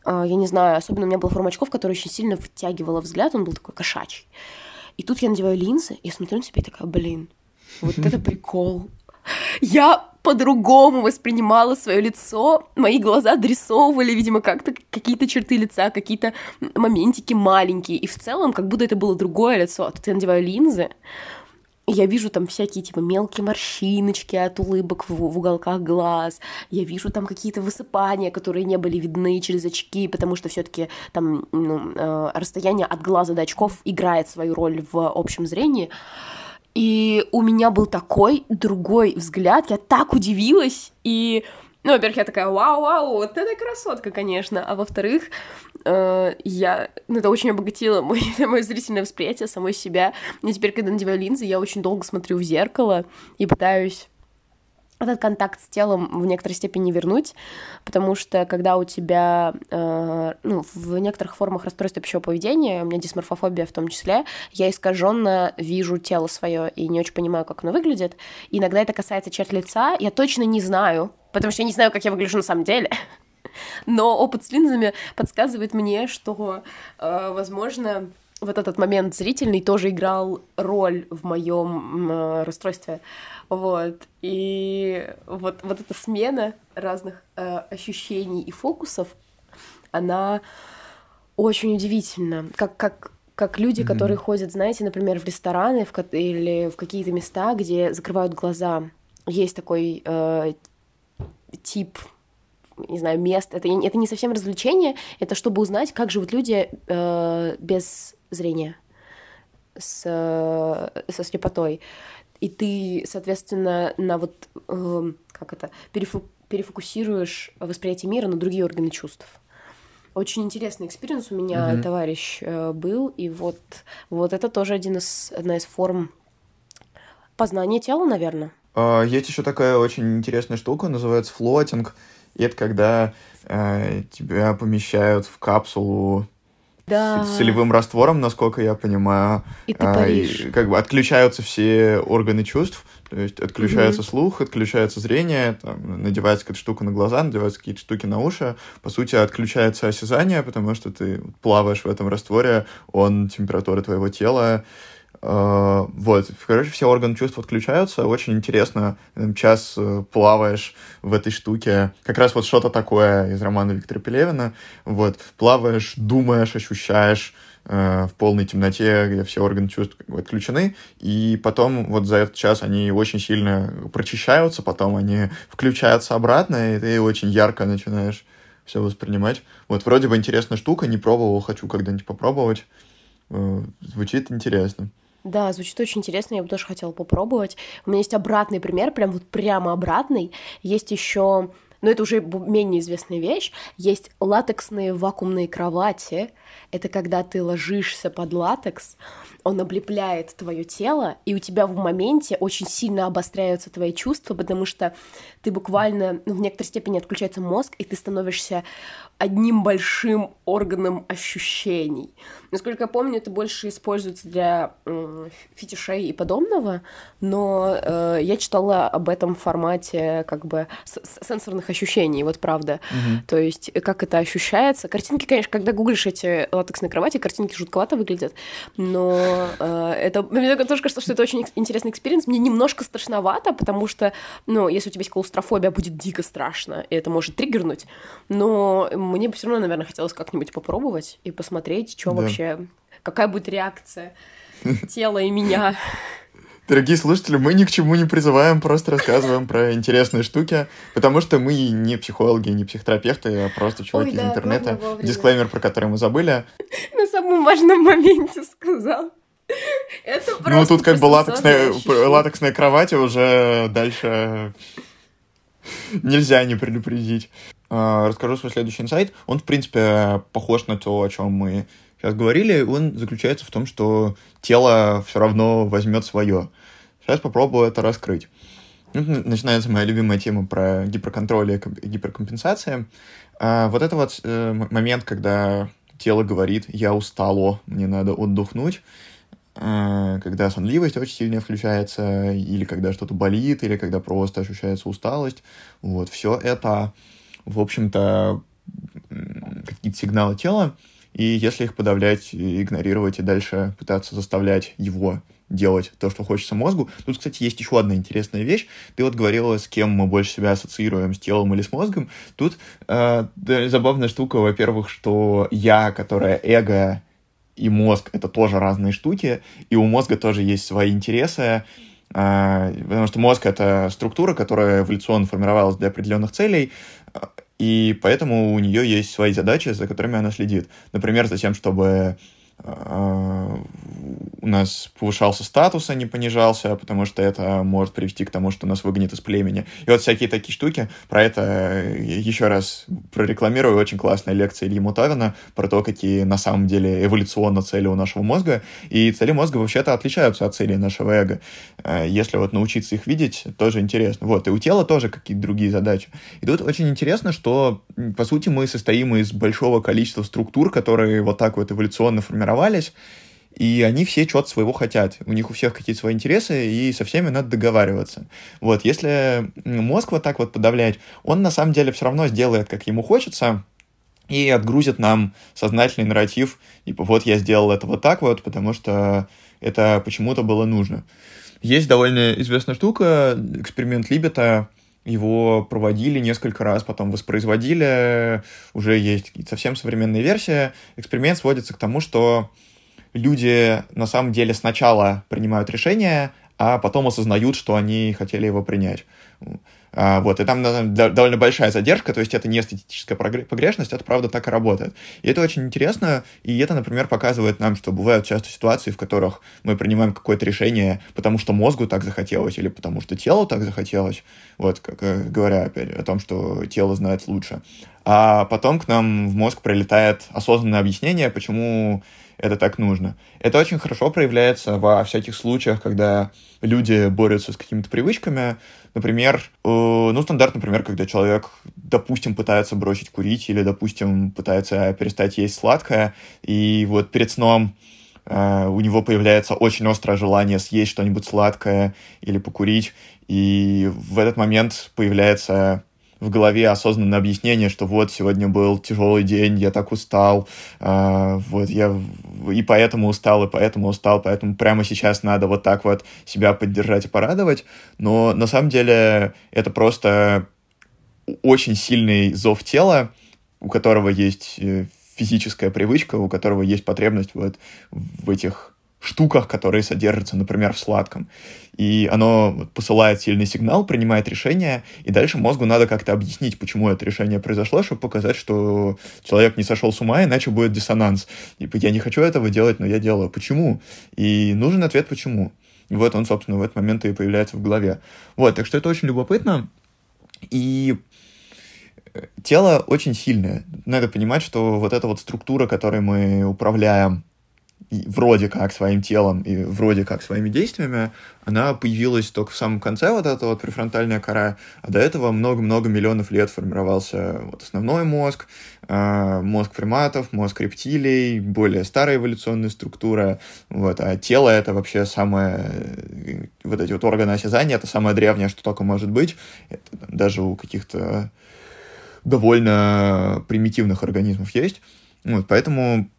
А, я не знаю, особенно у меня была форма очков, которая очень сильно втягивала взгляд, он был такой кошачий. И тут я надеваю линзы, я смотрю на себя и такая, блин, вот это прикол. Я по-другому воспринимала свое лицо, мои глаза дорисовывали, видимо, как-то какие-то черты лица, какие-то моментики маленькие, и в целом как будто это было другое лицо. А тут я надеваю линзы, я вижу там всякие, типа, мелкие морщиночки от улыбок в, в уголках глаз. Я вижу там какие-то высыпания, которые не были видны через очки, потому что все таки там ну, э, расстояние от глаза до очков играет свою роль в общем зрении. И у меня был такой другой взгляд, я так удивилась, и ну, во-первых, я такая, вау-вау, вот это красотка, конечно. А во-вторых, э, я, ну, это очень обогатило мой, (laughs) мое зрительное восприятие самой себя. И теперь, когда надеваю линзы, я очень долго смотрю в зеркало и пытаюсь этот контакт с телом в некоторой степени вернуть, потому что когда у тебя, э, ну, в некоторых формах расстройства пищевого поведения, у меня дисморфофобия в том числе, я искаженно вижу тело свое и не очень понимаю, как оно выглядит. Иногда это касается черт лица, я точно не знаю, потому что я не знаю, как я выгляжу на самом деле. (laughs) Но опыт с линзами подсказывает мне, что, э, возможно, вот этот момент зрительный тоже играл роль в моем э, расстройстве. Вот. И вот, вот эта смена разных э, ощущений и фокусов, она очень удивительна. Как, как, как люди, mm-hmm. которые ходят, знаете, например, в рестораны в, или в какие-то места, где закрывают глаза. Есть такой э, тип не знаю, мест. Это, это не совсем развлечение, это чтобы узнать, как живут люди э, без зрения, с, э, со слепотой и ты, соответственно, на вот, э, как это, перефу перефокусируешь восприятие мира на другие органы чувств. Очень интересный experience у меня, mm-hmm. товарищ, э, был, и вот, вот это тоже один из, одна из форм познания тела, наверное. Uh, есть еще такая очень интересная штука, называется флотинг. И это когда э, тебя помещают в капсулу да. с солевым раствором, насколько я понимаю. И ты а, и, как бы отключаются все органы чувств, то есть отключается угу. слух, отключается зрение, там, надевается какая-то штука на глаза, надеваются какие-то штуки на уши. По сути, отключается осязание, потому что ты плаваешь в этом растворе, он температура твоего тела вот, короче, все органы чувств отключаются. Очень интересно, час э, плаваешь в этой штуке. Как раз вот что-то такое из романа Виктора Пелевина. Вот, плаваешь, думаешь, ощущаешь uh, в полной темноте, где все органы чувств отключены. И потом вот за этот час они очень сильно прочищаются, потом они включаются обратно, и ты очень ярко начинаешь все воспринимать. Вот вроде бы интересная штука, не пробовал, хочу когда-нибудь попробовать. Звучит интересно. Да, звучит очень интересно, я бы тоже хотела попробовать. У меня есть обратный пример, прям вот прямо обратный. Есть еще, но это уже менее известная вещь, есть латексные вакуумные кровати. Это когда ты ложишься под латекс, он облепляет твое тело, и у тебя в моменте очень сильно обостряются твои чувства, потому что ты буквально, ну, в некоторой степени отключается мозг, и ты становишься одним большим органом ощущений. Насколько я помню, это больше используется для э, фетишей и подобного, но э, я читала об этом формате как бы сенсорных ощущений, вот правда. Mm-hmm. То есть как это ощущается. Картинки, конечно, когда гуглишь эти латексные кровати, картинки жутковато выглядят, но э, это мне тоже кажется, что это очень интересный experience. Мне немножко страшновато, потому что, ну, если у тебя есть клаустрофобия, будет дико страшно, и это может триггернуть, но мне бы все равно, наверное, хотелось как-нибудь попробовать и посмотреть, что да. вообще, какая будет реакция тела и меня. Дорогие слушатели, мы ни к чему не призываем, просто рассказываем про интересные штуки, потому что мы не психологи, не психотерапевты, а просто чуваки Ой, да, из интернета. Дисклеймер, про который мы забыли. На самом важном моменте сказал. Это просто ну, тут как бы латексная, латексная кровать, уже дальше (laughs) нельзя не предупредить. А, расскажу свой следующий инсайт. Он, в принципе, похож на то, о чем мы сейчас говорили. Он заключается в том, что тело все равно возьмет свое. Сейчас попробую это раскрыть. Начинается моя любимая тема про гиперконтроль и гиперкомпенсация. А, вот это вот э, момент, когда тело говорит, я устало, мне надо отдохнуть, когда сонливость очень сильно включается, или когда что-то болит, или когда просто ощущается усталость. Вот, все это в общем-то, какие-то сигналы тела. и если их подавлять, игнорировать и дальше пытаться заставлять его делать то, что хочется мозгу. Тут, кстати, есть еще одна интересная вещь. Ты вот говорила, с кем мы больше себя ассоциируем, с телом или с мозгом. Тут э, забавная штука, во-первых, что я, которая эго, и мозг — это тоже разные штуки, и у мозга тоже есть свои интересы, э, потому что мозг — это структура, которая эволюционно формировалась для определенных целей, и поэтому у нее есть свои задачи, за которыми она следит. Например, за тем, чтобы а, у нас повышался статус, а не понижался, потому что это может привести к тому, что нас выгонят из племени. И вот всякие такие штуки. Про это еще раз прорекламирую. Очень классная лекция Ильи Мутавина про то, какие на самом деле эволюционно цели у нашего мозга. И цели мозга вообще-то отличаются от целей нашего эго. Э, если вот научиться их видеть, тоже интересно. Вот. И у тела тоже какие-то другие задачи. И тут очень интересно, что, по сути, мы состоим из большого количества структур, которые вот так вот эволюционно формируются сформировались, и они все чего-то своего хотят. У них у всех какие-то свои интересы, и со всеми надо договариваться. Вот, если мозг вот так вот подавлять, он на самом деле все равно сделает, как ему хочется, и отгрузит нам сознательный нарратив, типа, вот я сделал это вот так вот, потому что это почему-то было нужно. Есть довольно известная штука, эксперимент Либета, его проводили несколько раз, потом воспроизводили, уже есть совсем современная версия. Эксперимент сводится к тому, что люди на самом деле сначала принимают решение, а потом осознают, что они хотели его принять. А, вот, и там довольно большая задержка, то есть это не эстетическая погрешность, это правда так и работает. И это очень интересно, и это, например, показывает нам, что бывают часто ситуации, в которых мы принимаем какое-то решение, потому что мозгу так захотелось, или потому что телу так захотелось, вот, как э, говоря опять о том, что тело знает лучше. А потом к нам в мозг прилетает осознанное объяснение, почему это так нужно. Это очень хорошо проявляется во всяких случаях, когда люди борются с какими-то привычками. Например, э, ну, стандарт, например, когда человек, допустим, пытается бросить курить или, допустим, пытается перестать есть сладкое, и вот перед сном Uh, у него появляется очень острое желание съесть что-нибудь сладкое или покурить, и в этот момент появляется в голове осознанное объяснение, что вот сегодня был тяжелый день, я так устал, э, вот я и поэтому устал, и поэтому устал, поэтому прямо сейчас надо вот так вот себя поддержать и порадовать. Но на самом деле это просто очень сильный зов тела, у которого есть э, физическая привычка, у которого есть потребность вот в этих штуках, которые содержатся, например, в сладком. И оно посылает сильный сигнал, принимает решение, и дальше мозгу надо как-то объяснить, почему это решение произошло, чтобы показать, что человек не сошел с ума, иначе будет диссонанс. Типа, я не хочу этого делать, но я делаю. Почему? И нужен ответ, почему. И вот он, собственно, в этот момент и появляется в голове. Вот, так что это очень любопытно. И тело очень сильное. Надо понимать, что вот эта вот структура, которой мы управляем, вроде как своим телом и вроде как своими действиями, она появилась только в самом конце вот эта вот префронтальная кора, а до этого много-много миллионов лет формировался вот основной мозг, э, мозг приматов, мозг рептилий, более старая эволюционная структура, вот, а тело это вообще самое, вот эти вот органы осязания, это самое древнее, что только может быть, это, даже у каких-то довольно примитивных организмов есть, вот, поэтому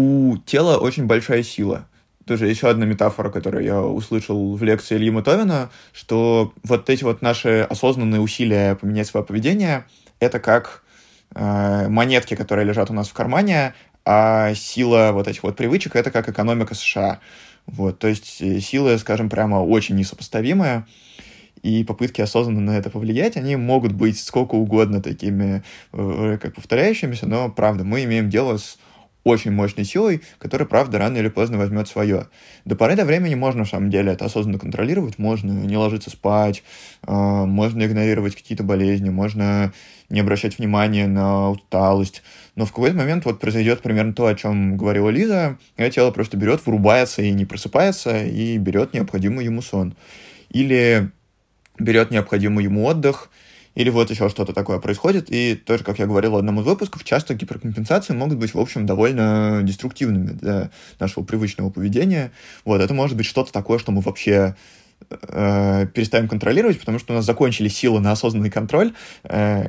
у тела очень большая сила. Тоже еще одна метафора, которую я услышал в лекции Ильи Мутовина, что вот эти вот наши осознанные усилия поменять свое поведение, это как э, монетки, которые лежат у нас в кармане, а сила вот этих вот привычек — это как экономика США. Вот, то есть э, силы, скажем, прямо очень несопоставимые, и попытки осознанно на это повлиять, они могут быть сколько угодно такими, э, как повторяющимися, но, правда, мы имеем дело с очень мощной силой, которая, правда, рано или поздно возьмет свое. До поры до времени можно, на самом деле, это осознанно контролировать, можно не ложиться спать, э, можно игнорировать какие-то болезни, можно не обращать внимания на усталость. Но в какой-то момент вот произойдет примерно то, о чем говорила Лиза, и тело просто берет, вырубается и не просыпается, и берет необходимый ему сон. Или берет необходимый ему отдых, или вот еще что-то такое происходит. И тоже, как я говорил в одном из выпусков, часто гиперкомпенсации могут быть, в общем, довольно деструктивными для нашего привычного поведения. Вот, это может быть что-то такое, что мы вообще э, переставим контролировать, потому что у нас закончились силы на осознанный контроль. Э,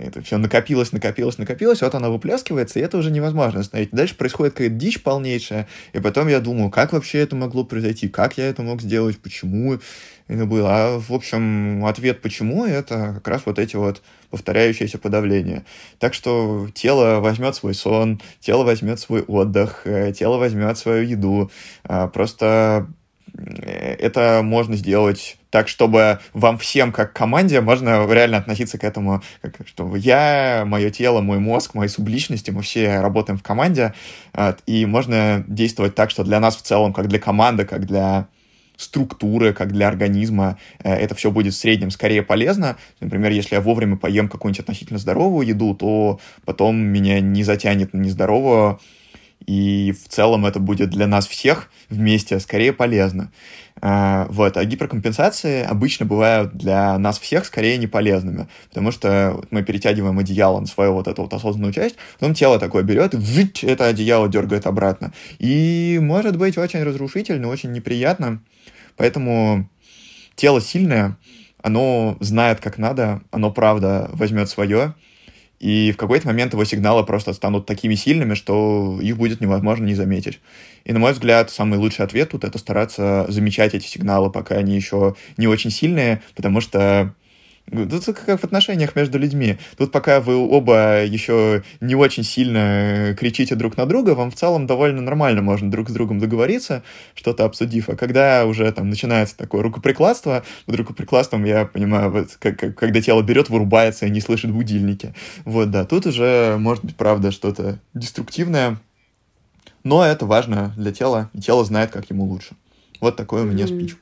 это все накопилось, накопилось, накопилось, вот оно выплескивается, и это уже невозможно остановить. Дальше происходит какая-то дичь полнейшая, и потом я думаю, как вообще это могло произойти, как я это мог сделать, почему это было. А, в общем, ответ почему, это как раз вот эти вот повторяющиеся подавления. Так что тело возьмет свой сон, тело возьмет свой отдых, э, тело возьмет свою еду. А, просто э, это можно сделать так, чтобы вам всем, как команде, можно реально относиться к этому, как, что я, мое тело, мой мозг, мои субличности, мы все работаем в команде, и можно действовать так, что для нас в целом, как для команды, как для структуры, как для организма, э, это все будет в среднем скорее полезно. Например, если я вовремя поем какую-нибудь относительно здоровую еду, то потом меня не затянет на нездоровую, и в целом это будет для нас всех вместе скорее полезно. А, вот. А гиперкомпенсации обычно бывают для нас всех скорее не полезными, потому что мы перетягиваем одеяло на свою вот эту вот осознанную часть, потом тело такое берет и это одеяло дергает обратно. И может быть очень разрушительно, очень неприятно. Поэтому тело сильное, оно знает, как надо, оно правда возьмет свое, и в какой-то момент его сигналы просто станут такими сильными, что их будет невозможно не заметить. И, на мой взгляд, самый лучший ответ тут — это стараться замечать эти сигналы, пока они еще не очень сильные, потому что Тут как в отношениях между людьми. Тут пока вы оба еще не очень сильно кричите друг на друга, вам в целом довольно нормально можно друг с другом договориться, что-то обсудив. А когда уже там начинается такое рукоприкладство, под рукоприкладством я понимаю, вот, как, как, когда тело берет, вырубается и не слышит будильники. Вот, да, тут уже может быть, правда, что-то деструктивное, но это важно для тела, и тело знает, как ему лучше. Вот такой у меня спич.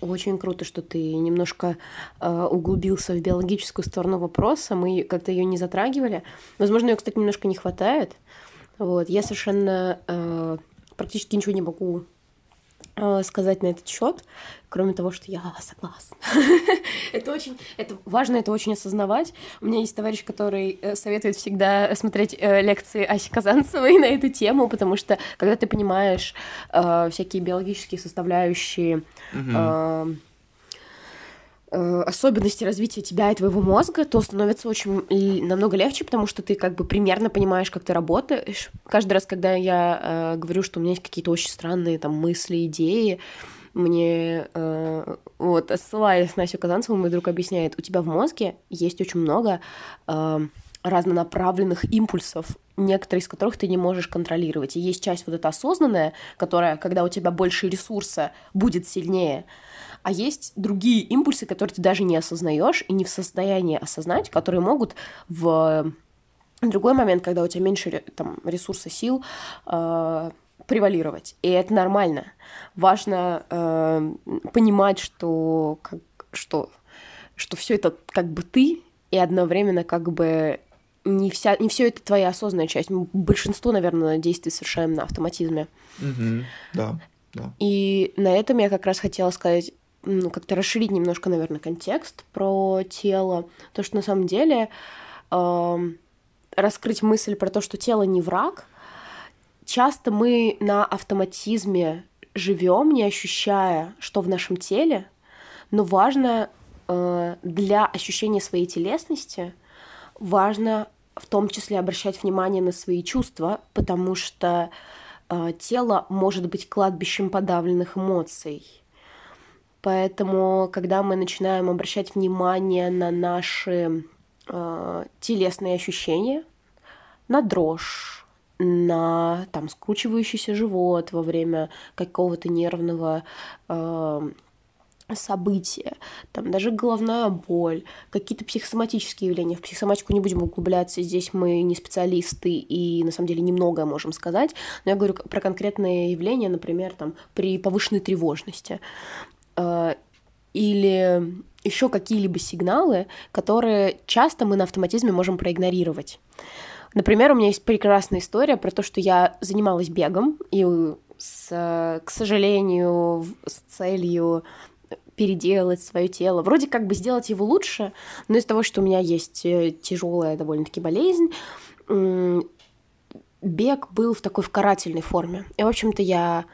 Очень круто, что ты немножко э, углубился в биологическую сторону вопроса. Мы как-то ее не затрагивали. Возможно, ее, кстати, немножко не хватает. Вот. Я совершенно э, практически ничего не могу сказать на этот счет, кроме того, что я согласна. (laughs) это очень, это важно, это очень осознавать. У меня есть товарищ, который э, советует всегда смотреть э, лекции Аси Казанцевой (laughs) на эту тему, потому что когда ты понимаешь э, всякие биологические составляющие э, Э, особенности развития тебя и твоего мозга, то становится очень намного легче, потому что ты как бы примерно понимаешь, как ты работаешь. Каждый раз, когда я э, говорю, что у меня есть какие-то очень странные там мысли, идеи, мне э, вот ссылаясь на Асю Казанцеву, мой друг объясняет, у тебя в мозге есть очень много э, разнонаправленных импульсов, некоторые из которых ты не можешь контролировать. И есть часть вот эта осознанная, которая, когда у тебя больше ресурса, будет сильнее, а есть другие импульсы, которые ты даже не осознаешь и не в состоянии осознать, которые могут в другой момент, когда у тебя меньше там, ресурса, сил, э, превалировать. И это нормально. Важно э, понимать, что, как, что, что все это как бы ты, и одновременно как бы не, вся, не все это твоя осознанная часть. Большинство, наверное, действий совершаем на автоматизме. Mm-hmm. Да, да. И на этом я как раз хотела сказать ну, как-то расширить немножко, наверное, контекст про тело. То, что на самом деле э, раскрыть мысль про то, что тело не враг. Часто мы на автоматизме живем, не ощущая, что в нашем теле, но важно э, для ощущения своей телесности, важно в том числе обращать внимание на свои чувства, потому что э, тело может быть кладбищем подавленных эмоций Поэтому, когда мы начинаем обращать внимание на наши э, телесные ощущения, на дрожь, на там скручивающийся живот во время какого-то нервного э, события, там даже головная боль, какие-то психосоматические явления. В психосоматику не будем углубляться, здесь мы не специалисты и на самом деле немногое можем сказать, но я говорю про конкретные явления, например, там при повышенной тревожности. Э, или еще какие-либо сигналы, которые часто мы на автоматизме можем проигнорировать. Например, у меня есть прекрасная история про то, что я занималась бегом, и, с, к сожалению, с целью переделать свое тело, вроде как бы сделать его лучше, но из-за того, что у меня есть э, тяжелая довольно-таки болезнь, бег был в такой в карательной форме. И, в общем-то, я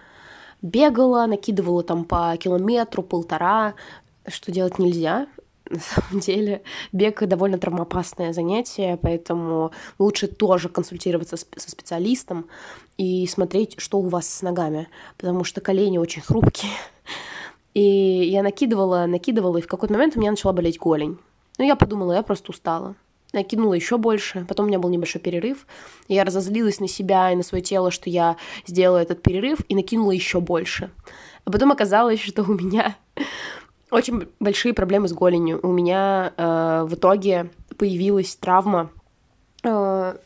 бегала, накидывала там по километру, полтора, что делать нельзя. (laughs) на самом деле бег довольно травмоопасное занятие, поэтому лучше тоже консультироваться со специалистом и смотреть, что у вас с ногами, потому что колени очень хрупкие. (laughs) И я накидывала, накидывала, и в какой-то момент у меня начала болеть голень. Ну, я подумала, я просто устала. Накинула еще больше, потом у меня был небольшой перерыв. И я разозлилась на себя и на свое тело, что я сделала этот перерыв, и накинула еще больше. А потом оказалось, что у меня (laughs) очень большие проблемы с голенью. У меня э, в итоге появилась травма. Э,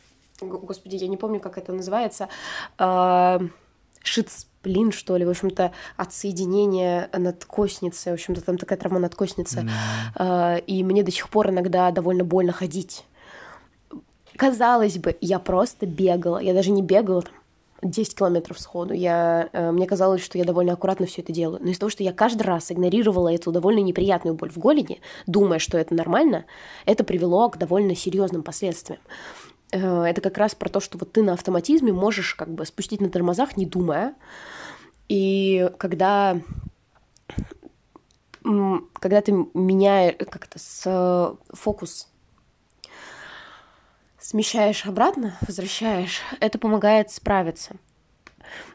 господи, я не помню, как это называется. Э, шицплин, что ли, в общем-то, отсоединение надкосницы. В общем-то, там такая травма надкосницы. Mm. И мне до сих пор иногда довольно больно ходить. Казалось бы, я просто бегала. Я даже не бегала там 10 километров сходу. Я, э, мне казалось, что я довольно аккуратно все это делаю. Но из-за того, что я каждый раз игнорировала эту довольно неприятную боль в голени, думая, что это нормально, это привело к довольно серьезным последствиям. Э, это как раз про то, что вот ты на автоматизме можешь как бы спустить на тормозах, не думая. И когда когда ты меняешь как-то с фокус смещаешь обратно, возвращаешь, это помогает справиться.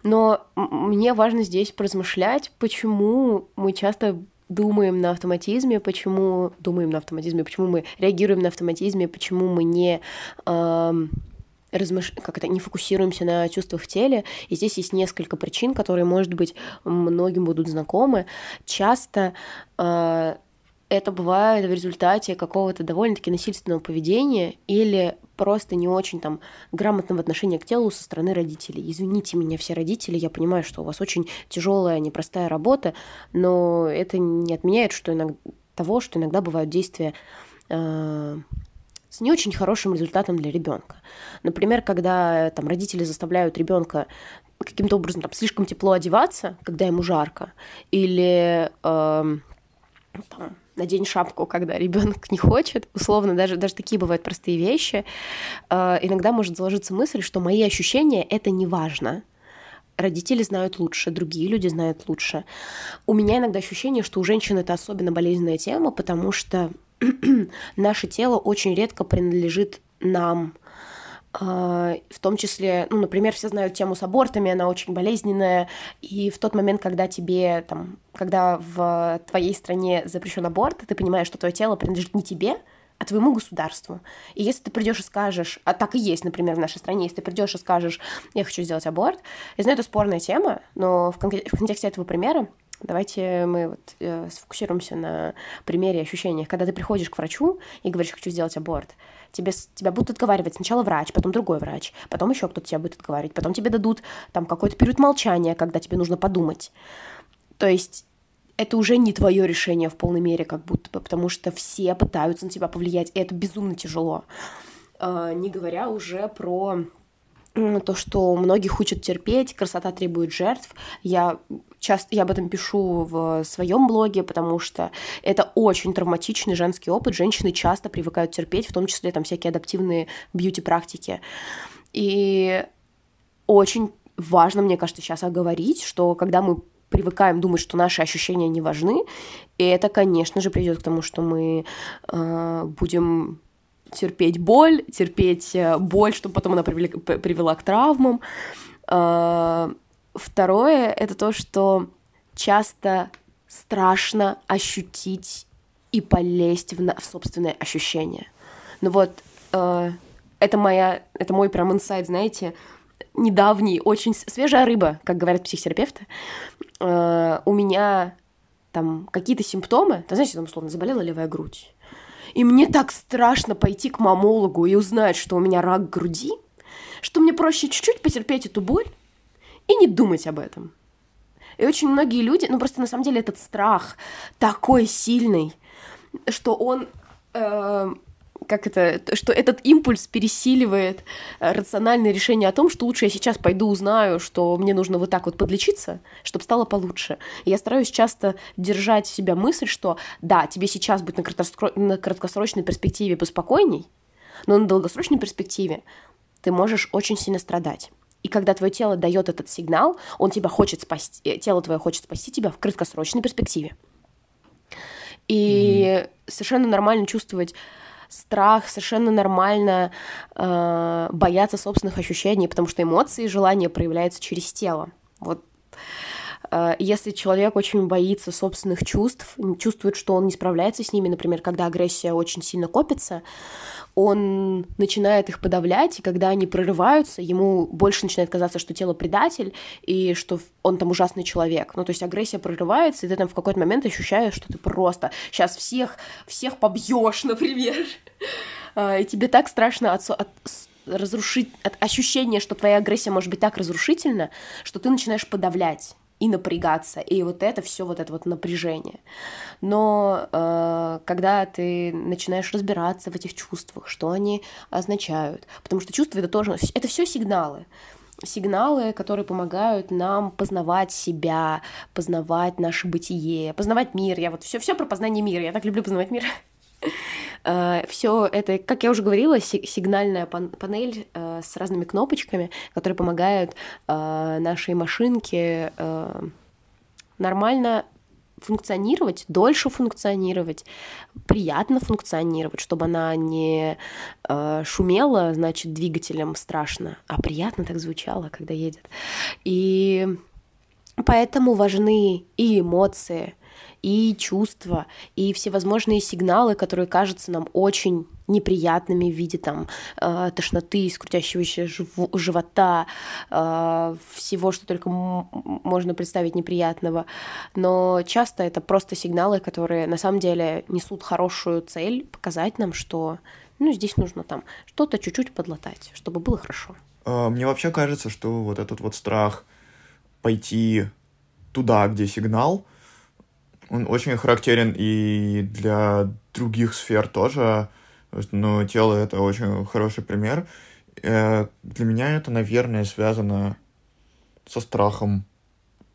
Но мне важно здесь поразмышлять, почему мы часто думаем на автоматизме, почему думаем на автоматизме, почему мы реагируем на автоматизме, почему мы не э, размыш... как это, не фокусируемся на чувствах в теле. И здесь есть несколько причин, которые, может быть, многим будут знакомы. Часто э, это бывает в результате какого-то довольно-таки насильственного поведения или просто не очень там грамотного отношения к телу со стороны родителей. Извините меня, все родители, я понимаю, что у вас очень тяжелая, непростая работа, но это не отменяет что иногда, того, что иногда бывают действия э, с не очень хорошим результатом для ребенка. Например, когда там родители заставляют ребенка каким-то образом там слишком тепло одеваться, когда ему жарко, или э, там, надень шапку, когда ребенок не хочет. Условно, даже, даже такие бывают простые вещи. Э, иногда может заложиться мысль, что мои ощущения — это не важно. Родители знают лучше, другие люди знают лучше. У меня иногда ощущение, что у женщин это особенно болезненная тема, потому что (clears throat) наше тело очень редко принадлежит нам. А, в том числе, ну, например, все знают тему с абортами, она очень болезненная, и в тот момент, когда тебе, там, когда в твоей стране запрещен аборт, ты понимаешь, что твое тело принадлежит не тебе, а твоему государству. И если ты придешь и скажешь, а так и есть, например, в нашей стране, если ты придешь и скажешь, я хочу сделать аборт, я знаю, это спорная тема, но в, кон- в контексте этого примера Давайте мы вот э, сфокусируемся на примере ощущениях. Когда ты приходишь к врачу и говоришь, хочу сделать аборт, тебе, тебя будут отговаривать сначала врач, потом другой врач, потом еще кто-то тебя будет отговаривать, потом тебе дадут там какой-то период молчания, когда тебе нужно подумать. То есть это уже не твое решение в полной мере, как будто бы, потому что все пытаются на тебя повлиять, и это безумно тяжело. А, не говоря уже про то, что многих учат терпеть, красота требует жертв. Я часто я об этом пишу в своем блоге, потому что это очень травматичный женский опыт. Женщины часто привыкают терпеть, в том числе там всякие адаптивные бьюти-практики. И очень важно, мне кажется, сейчас оговорить, что когда мы привыкаем думать, что наши ощущения не важны, и это, конечно же, приведет к тому, что мы э, будем терпеть боль, терпеть э, боль, чтобы потом она привели, привела к травмам. Э, второе — это то, что часто страшно ощутить и полезть в, в собственные ощущения. Ну вот, э, это моя, это мой прям инсайт, знаете, недавний, очень свежая рыба, как говорят психотерапевты. Э, у меня там какие-то симптомы, ты знаете, там условно заболела левая грудь, и мне так страшно пойти к мамологу и узнать, что у меня рак груди, что мне проще чуть-чуть потерпеть эту боль и не думать об этом. И очень многие люди, ну просто на самом деле этот страх такой сильный, что он э, как это, что этот импульс пересиливает э, рациональное решение о том, что лучше я сейчас пойду узнаю, что мне нужно вот так вот подлечиться, чтобы стало получше. И я стараюсь часто держать в себя мысль, что да, тебе сейчас будет на, краткосро... на краткосрочной перспективе поспокойней, но на долгосрочной перспективе ты можешь очень сильно страдать. И когда твое тело дает этот сигнал, он тебя хочет спасти, э, тело твое хочет спасти тебя в краткосрочной перспективе. И mm-hmm. совершенно нормально чувствовать страх, совершенно нормально э, бояться собственных ощущений, потому что эмоции и желания проявляются через тело. Вот если человек очень боится собственных чувств, чувствует, что он не справляется с ними, например, когда агрессия очень сильно копится, он начинает их подавлять, и когда они прорываются, ему больше начинает казаться, что тело предатель, и что он там ужасный человек. Ну, то есть агрессия прорывается, и ты там в какой-то момент ощущаешь, что ты просто сейчас всех, всех побьешь, (laughs) например. А, и тебе так страшно от, от разрушить, от ощущения, что твоя агрессия может быть так разрушительна, что ты начинаешь подавлять и напрягаться, и вот это все вот это вот напряжение. Но э, когда ты начинаешь разбираться в этих чувствах, что они означают, потому что чувства это тоже, это все сигналы сигналы, которые помогают нам познавать себя, познавать наше бытие, познавать мир. Я вот все, все про познание мира. Я так люблю познавать мир. Э, все это, как я уже говорила, сигнальная панель э, с разными кнопочками, которые помогают э, нашей машинке нормально функционировать, дольше функционировать, приятно функционировать, чтобы она не шумела, значит, двигателем страшно, а приятно так звучало, когда едет. И поэтому важны и эмоции, и чувства, и всевозможные сигналы, которые кажутся нам очень неприятными в виде там э, тошноты, скрутящегося живота, э, всего, что только можно представить неприятного. Но часто это просто сигналы, которые на самом деле несут хорошую цель, показать нам, что ну, здесь нужно там что-то чуть-чуть подлатать, чтобы было хорошо. А, мне вообще кажется, что вот этот вот страх пойти туда, где сигнал, он очень характерен и для других сфер тоже. Но тело — это очень хороший пример. Э, для меня это, наверное, связано со страхом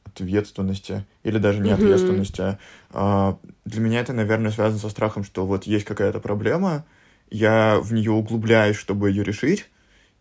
ответственности или даже не ответственности. Mm-hmm. Для меня это, наверное, связано со страхом, что вот есть какая-то проблема, я в нее углубляюсь, чтобы ее решить,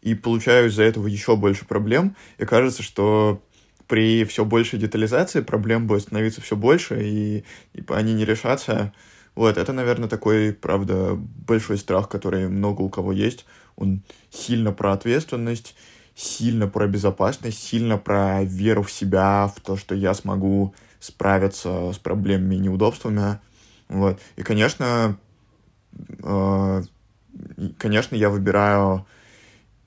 и получаю из-за этого еще больше проблем, и кажется, что при все большей детализации проблем будет становиться все больше, и, и они не решатся. Вот, это, наверное, такой, правда, большой страх, который много у кого есть. Он сильно про ответственность, сильно про безопасность, сильно про веру в себя, в то, что я смогу справиться с проблемами и неудобствами. Вот. И, конечно, э, конечно, я выбираю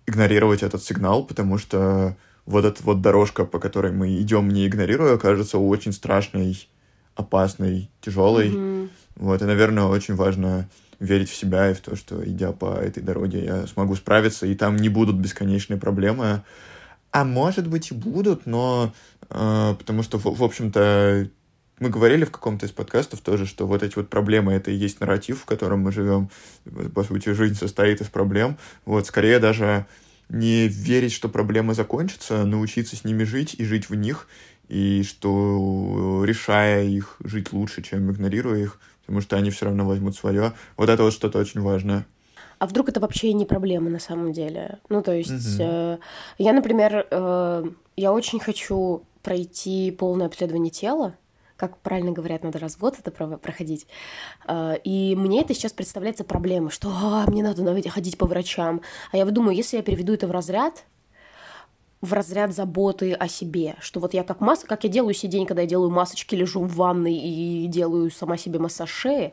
игнорировать этот сигнал, потому что вот эта вот дорожка, по которой мы идем, не игнорируя, кажется очень страшной, опасной, тяжелой. Mm-hmm. Вот, и, наверное, очень важно верить в себя и в то, что, идя по этой дороге, я смогу справиться, и там не будут бесконечные проблемы. А может быть и будут, но э, потому что, в, в общем-то, мы говорили в каком-то из подкастов тоже, что вот эти вот проблемы — это и есть нарратив, в котором мы живем. По сути, жизнь состоит из проблем. Вот, скорее даже не верить, что проблемы закончатся, научиться с ними жить и жить в них, и что, решая их, жить лучше, чем игнорируя их, потому что они все равно возьмут свое. Вот это вот что-то очень важное. А вдруг это вообще не проблема на самом деле? Ну, то есть, угу. э, я, например, э, я очень хочу пройти полное обследование тела, как правильно говорят, надо развод это проходить. А, и мне это сейчас представляется проблемой, что а, мне надо навіть ходить по врачам. А я думаю, если я переведу это в разряд, в разряд заботы о себе, что вот я как мас, как я делаю сидень, когда я делаю масочки, лежу в ванной и делаю сама себе массаж шеи,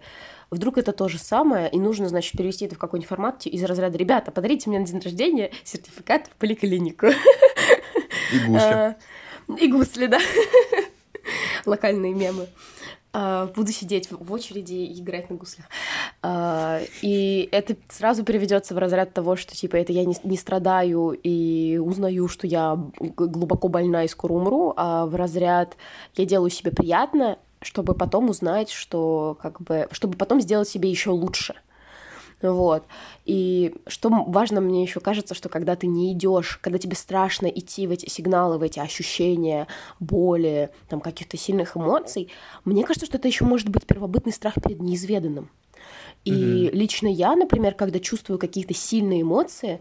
вдруг это то же самое, и нужно, значит, перевести это в какой-нибудь формат из разряда «Ребята, подарите мне на день рождения сертификат в поликлинику». И гусли. А, и гусли, да. (laughs) локальные мемы. Uh, буду сидеть в очереди и играть на гуслях. Uh, и это сразу переведется в разряд того, что типа это я не, не страдаю и узнаю, что я глубоко больна и скоро умру, а в разряд я делаю себе приятно, чтобы потом узнать, что как бы, чтобы потом сделать себе еще лучше. Вот. И что важно, мне еще кажется, что когда ты не идешь, когда тебе страшно идти в эти сигналы, в эти ощущения боли, там каких-то сильных эмоций, мне кажется, что это еще может быть первобытный страх перед неизведанным. И mm-hmm. лично я, например, когда чувствую какие-то сильные эмоции,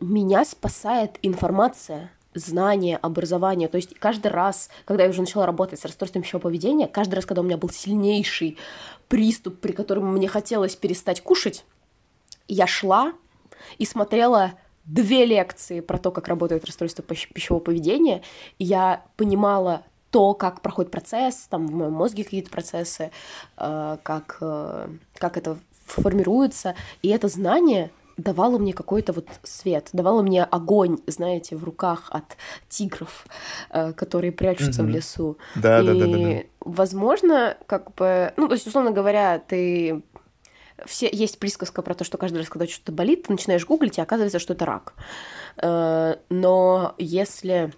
меня спасает информация знание, образование. То есть каждый раз, когда я уже начала работать с расстройством пищевого поведения, каждый раз, когда у меня был сильнейший приступ, при котором мне хотелось перестать кушать, я шла и смотрела две лекции про то, как работает расстройство пищевого поведения, и я понимала то, как проходит процесс, там в моем мозге какие-то процессы, э, как, э, как это формируется, и это знание давало мне какой-то вот свет, давало мне огонь, знаете, в руках от тигров, э, которые прячутся mm-hmm. в лесу. Да, и, да, да, да, да. Возможно, как бы, ну, то есть, условно говоря, ты все есть присказка про то, что каждый раз, когда что-то болит, ты начинаешь гуглить, и оказывается, что это рак. Э, но если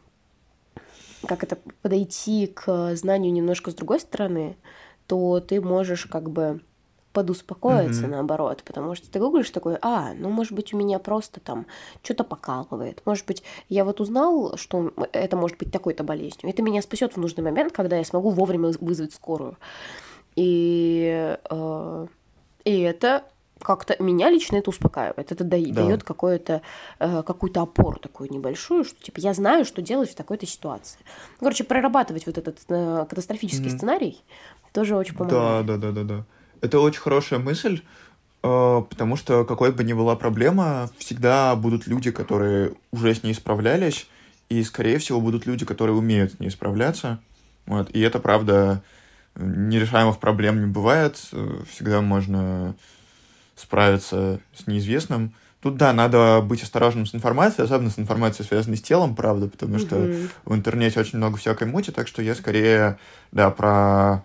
как это подойти к знанию немножко с другой стороны, то ты можешь как бы подуспокоиться, mm-hmm. наоборот, потому что ты гуглишь такой, а, ну, может быть, у меня просто там что-то покалывает, может быть, я вот узнал, что это может быть такой-то болезнью, это меня спасет в нужный момент, когда я смогу вовремя вызвать скорую. И, э, и это как-то меня лично это успокаивает. Это да. дает какое-то, э, какую-то опору такую небольшую, что типа я знаю, что делать в такой-то ситуации. Короче, прорабатывать вот этот э, катастрофический mm-hmm. сценарий тоже очень помогает. Да, да, да, да, да. Это очень хорошая мысль, э, потому что какой бы ни была проблема, всегда будут люди, которые уже с ней справлялись, и, скорее всего, будут люди, которые умеют с ней справляться. Вот. И это, правда, нерешаемых проблем не бывает. Всегда можно справиться с неизвестным. Тут, да, надо быть осторожным с информацией, особенно с информацией, связанной с телом, правда, потому что mm-hmm. в интернете очень много всякой мути, так что я скорее, да, про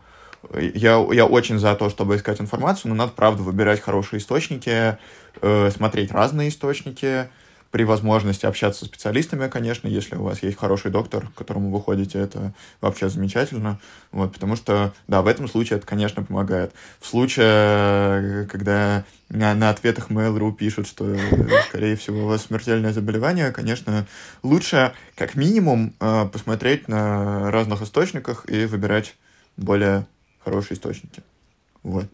я, я очень за то, чтобы искать информацию, но надо, правда, выбирать хорошие источники, э, смотреть разные источники, при возможности общаться с специалистами, конечно, если у вас есть хороший доктор, к которому вы ходите, это вообще замечательно. Вот, потому что, да, в этом случае это, конечно, помогает. В случае, когда на, на ответах Mail.ru пишут, что, скорее всего, у вас смертельное заболевание, конечно, лучше, как минимум, э, посмотреть на разных источниках и выбирать более хорошие источники. Вот.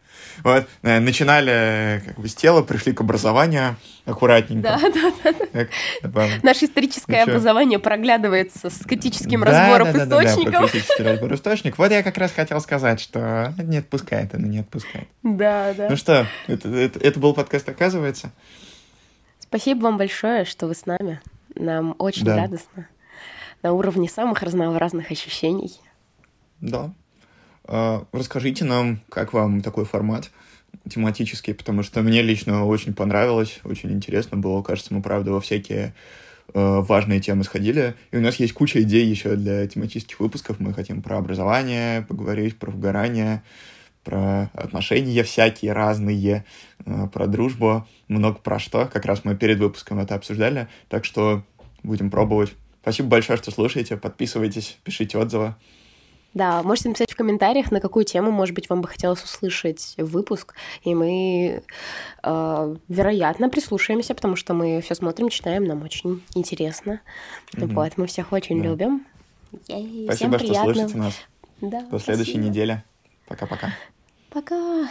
вот. Э, начинали как бы с тела, пришли к образованию аккуратненько. Да, да, да. Как, Наше историческое ну, образование проглядывается с критическим да, разбором да, да, источников. Да, да, критический разбор источников. Вот я как раз хотел сказать, что не отпускает она, не отпускает. Да, да. Ну что, это, это, это был подкаст, оказывается. Спасибо вам большое, что вы с нами. Нам очень да. радостно. На уровне самых разнообразных ощущений. Да, расскажите нам, как вам такой формат тематический, потому что мне лично очень понравилось, очень интересно было. Кажется, мы, правда, во всякие э, важные темы сходили. И у нас есть куча идей еще для тематических выпусков. Мы хотим про образование поговорить, про вгорание, про отношения всякие разные, э, про дружбу, много про что. Как раз мы перед выпуском это обсуждали. Так что будем пробовать. Спасибо большое, что слушаете. Подписывайтесь, пишите отзывы. Да, можете написать в комментариях, на какую тему, может быть, вам бы хотелось услышать выпуск, и мы, э, вероятно, прислушаемся, потому что мы все смотрим, читаем, нам очень интересно. Mm-hmm. Вот, мы всех очень да. любим. Спасибо, что слушаете нас. Да, До следующей спасибо. недели. Пока-пока. Пока. -пока. Пока.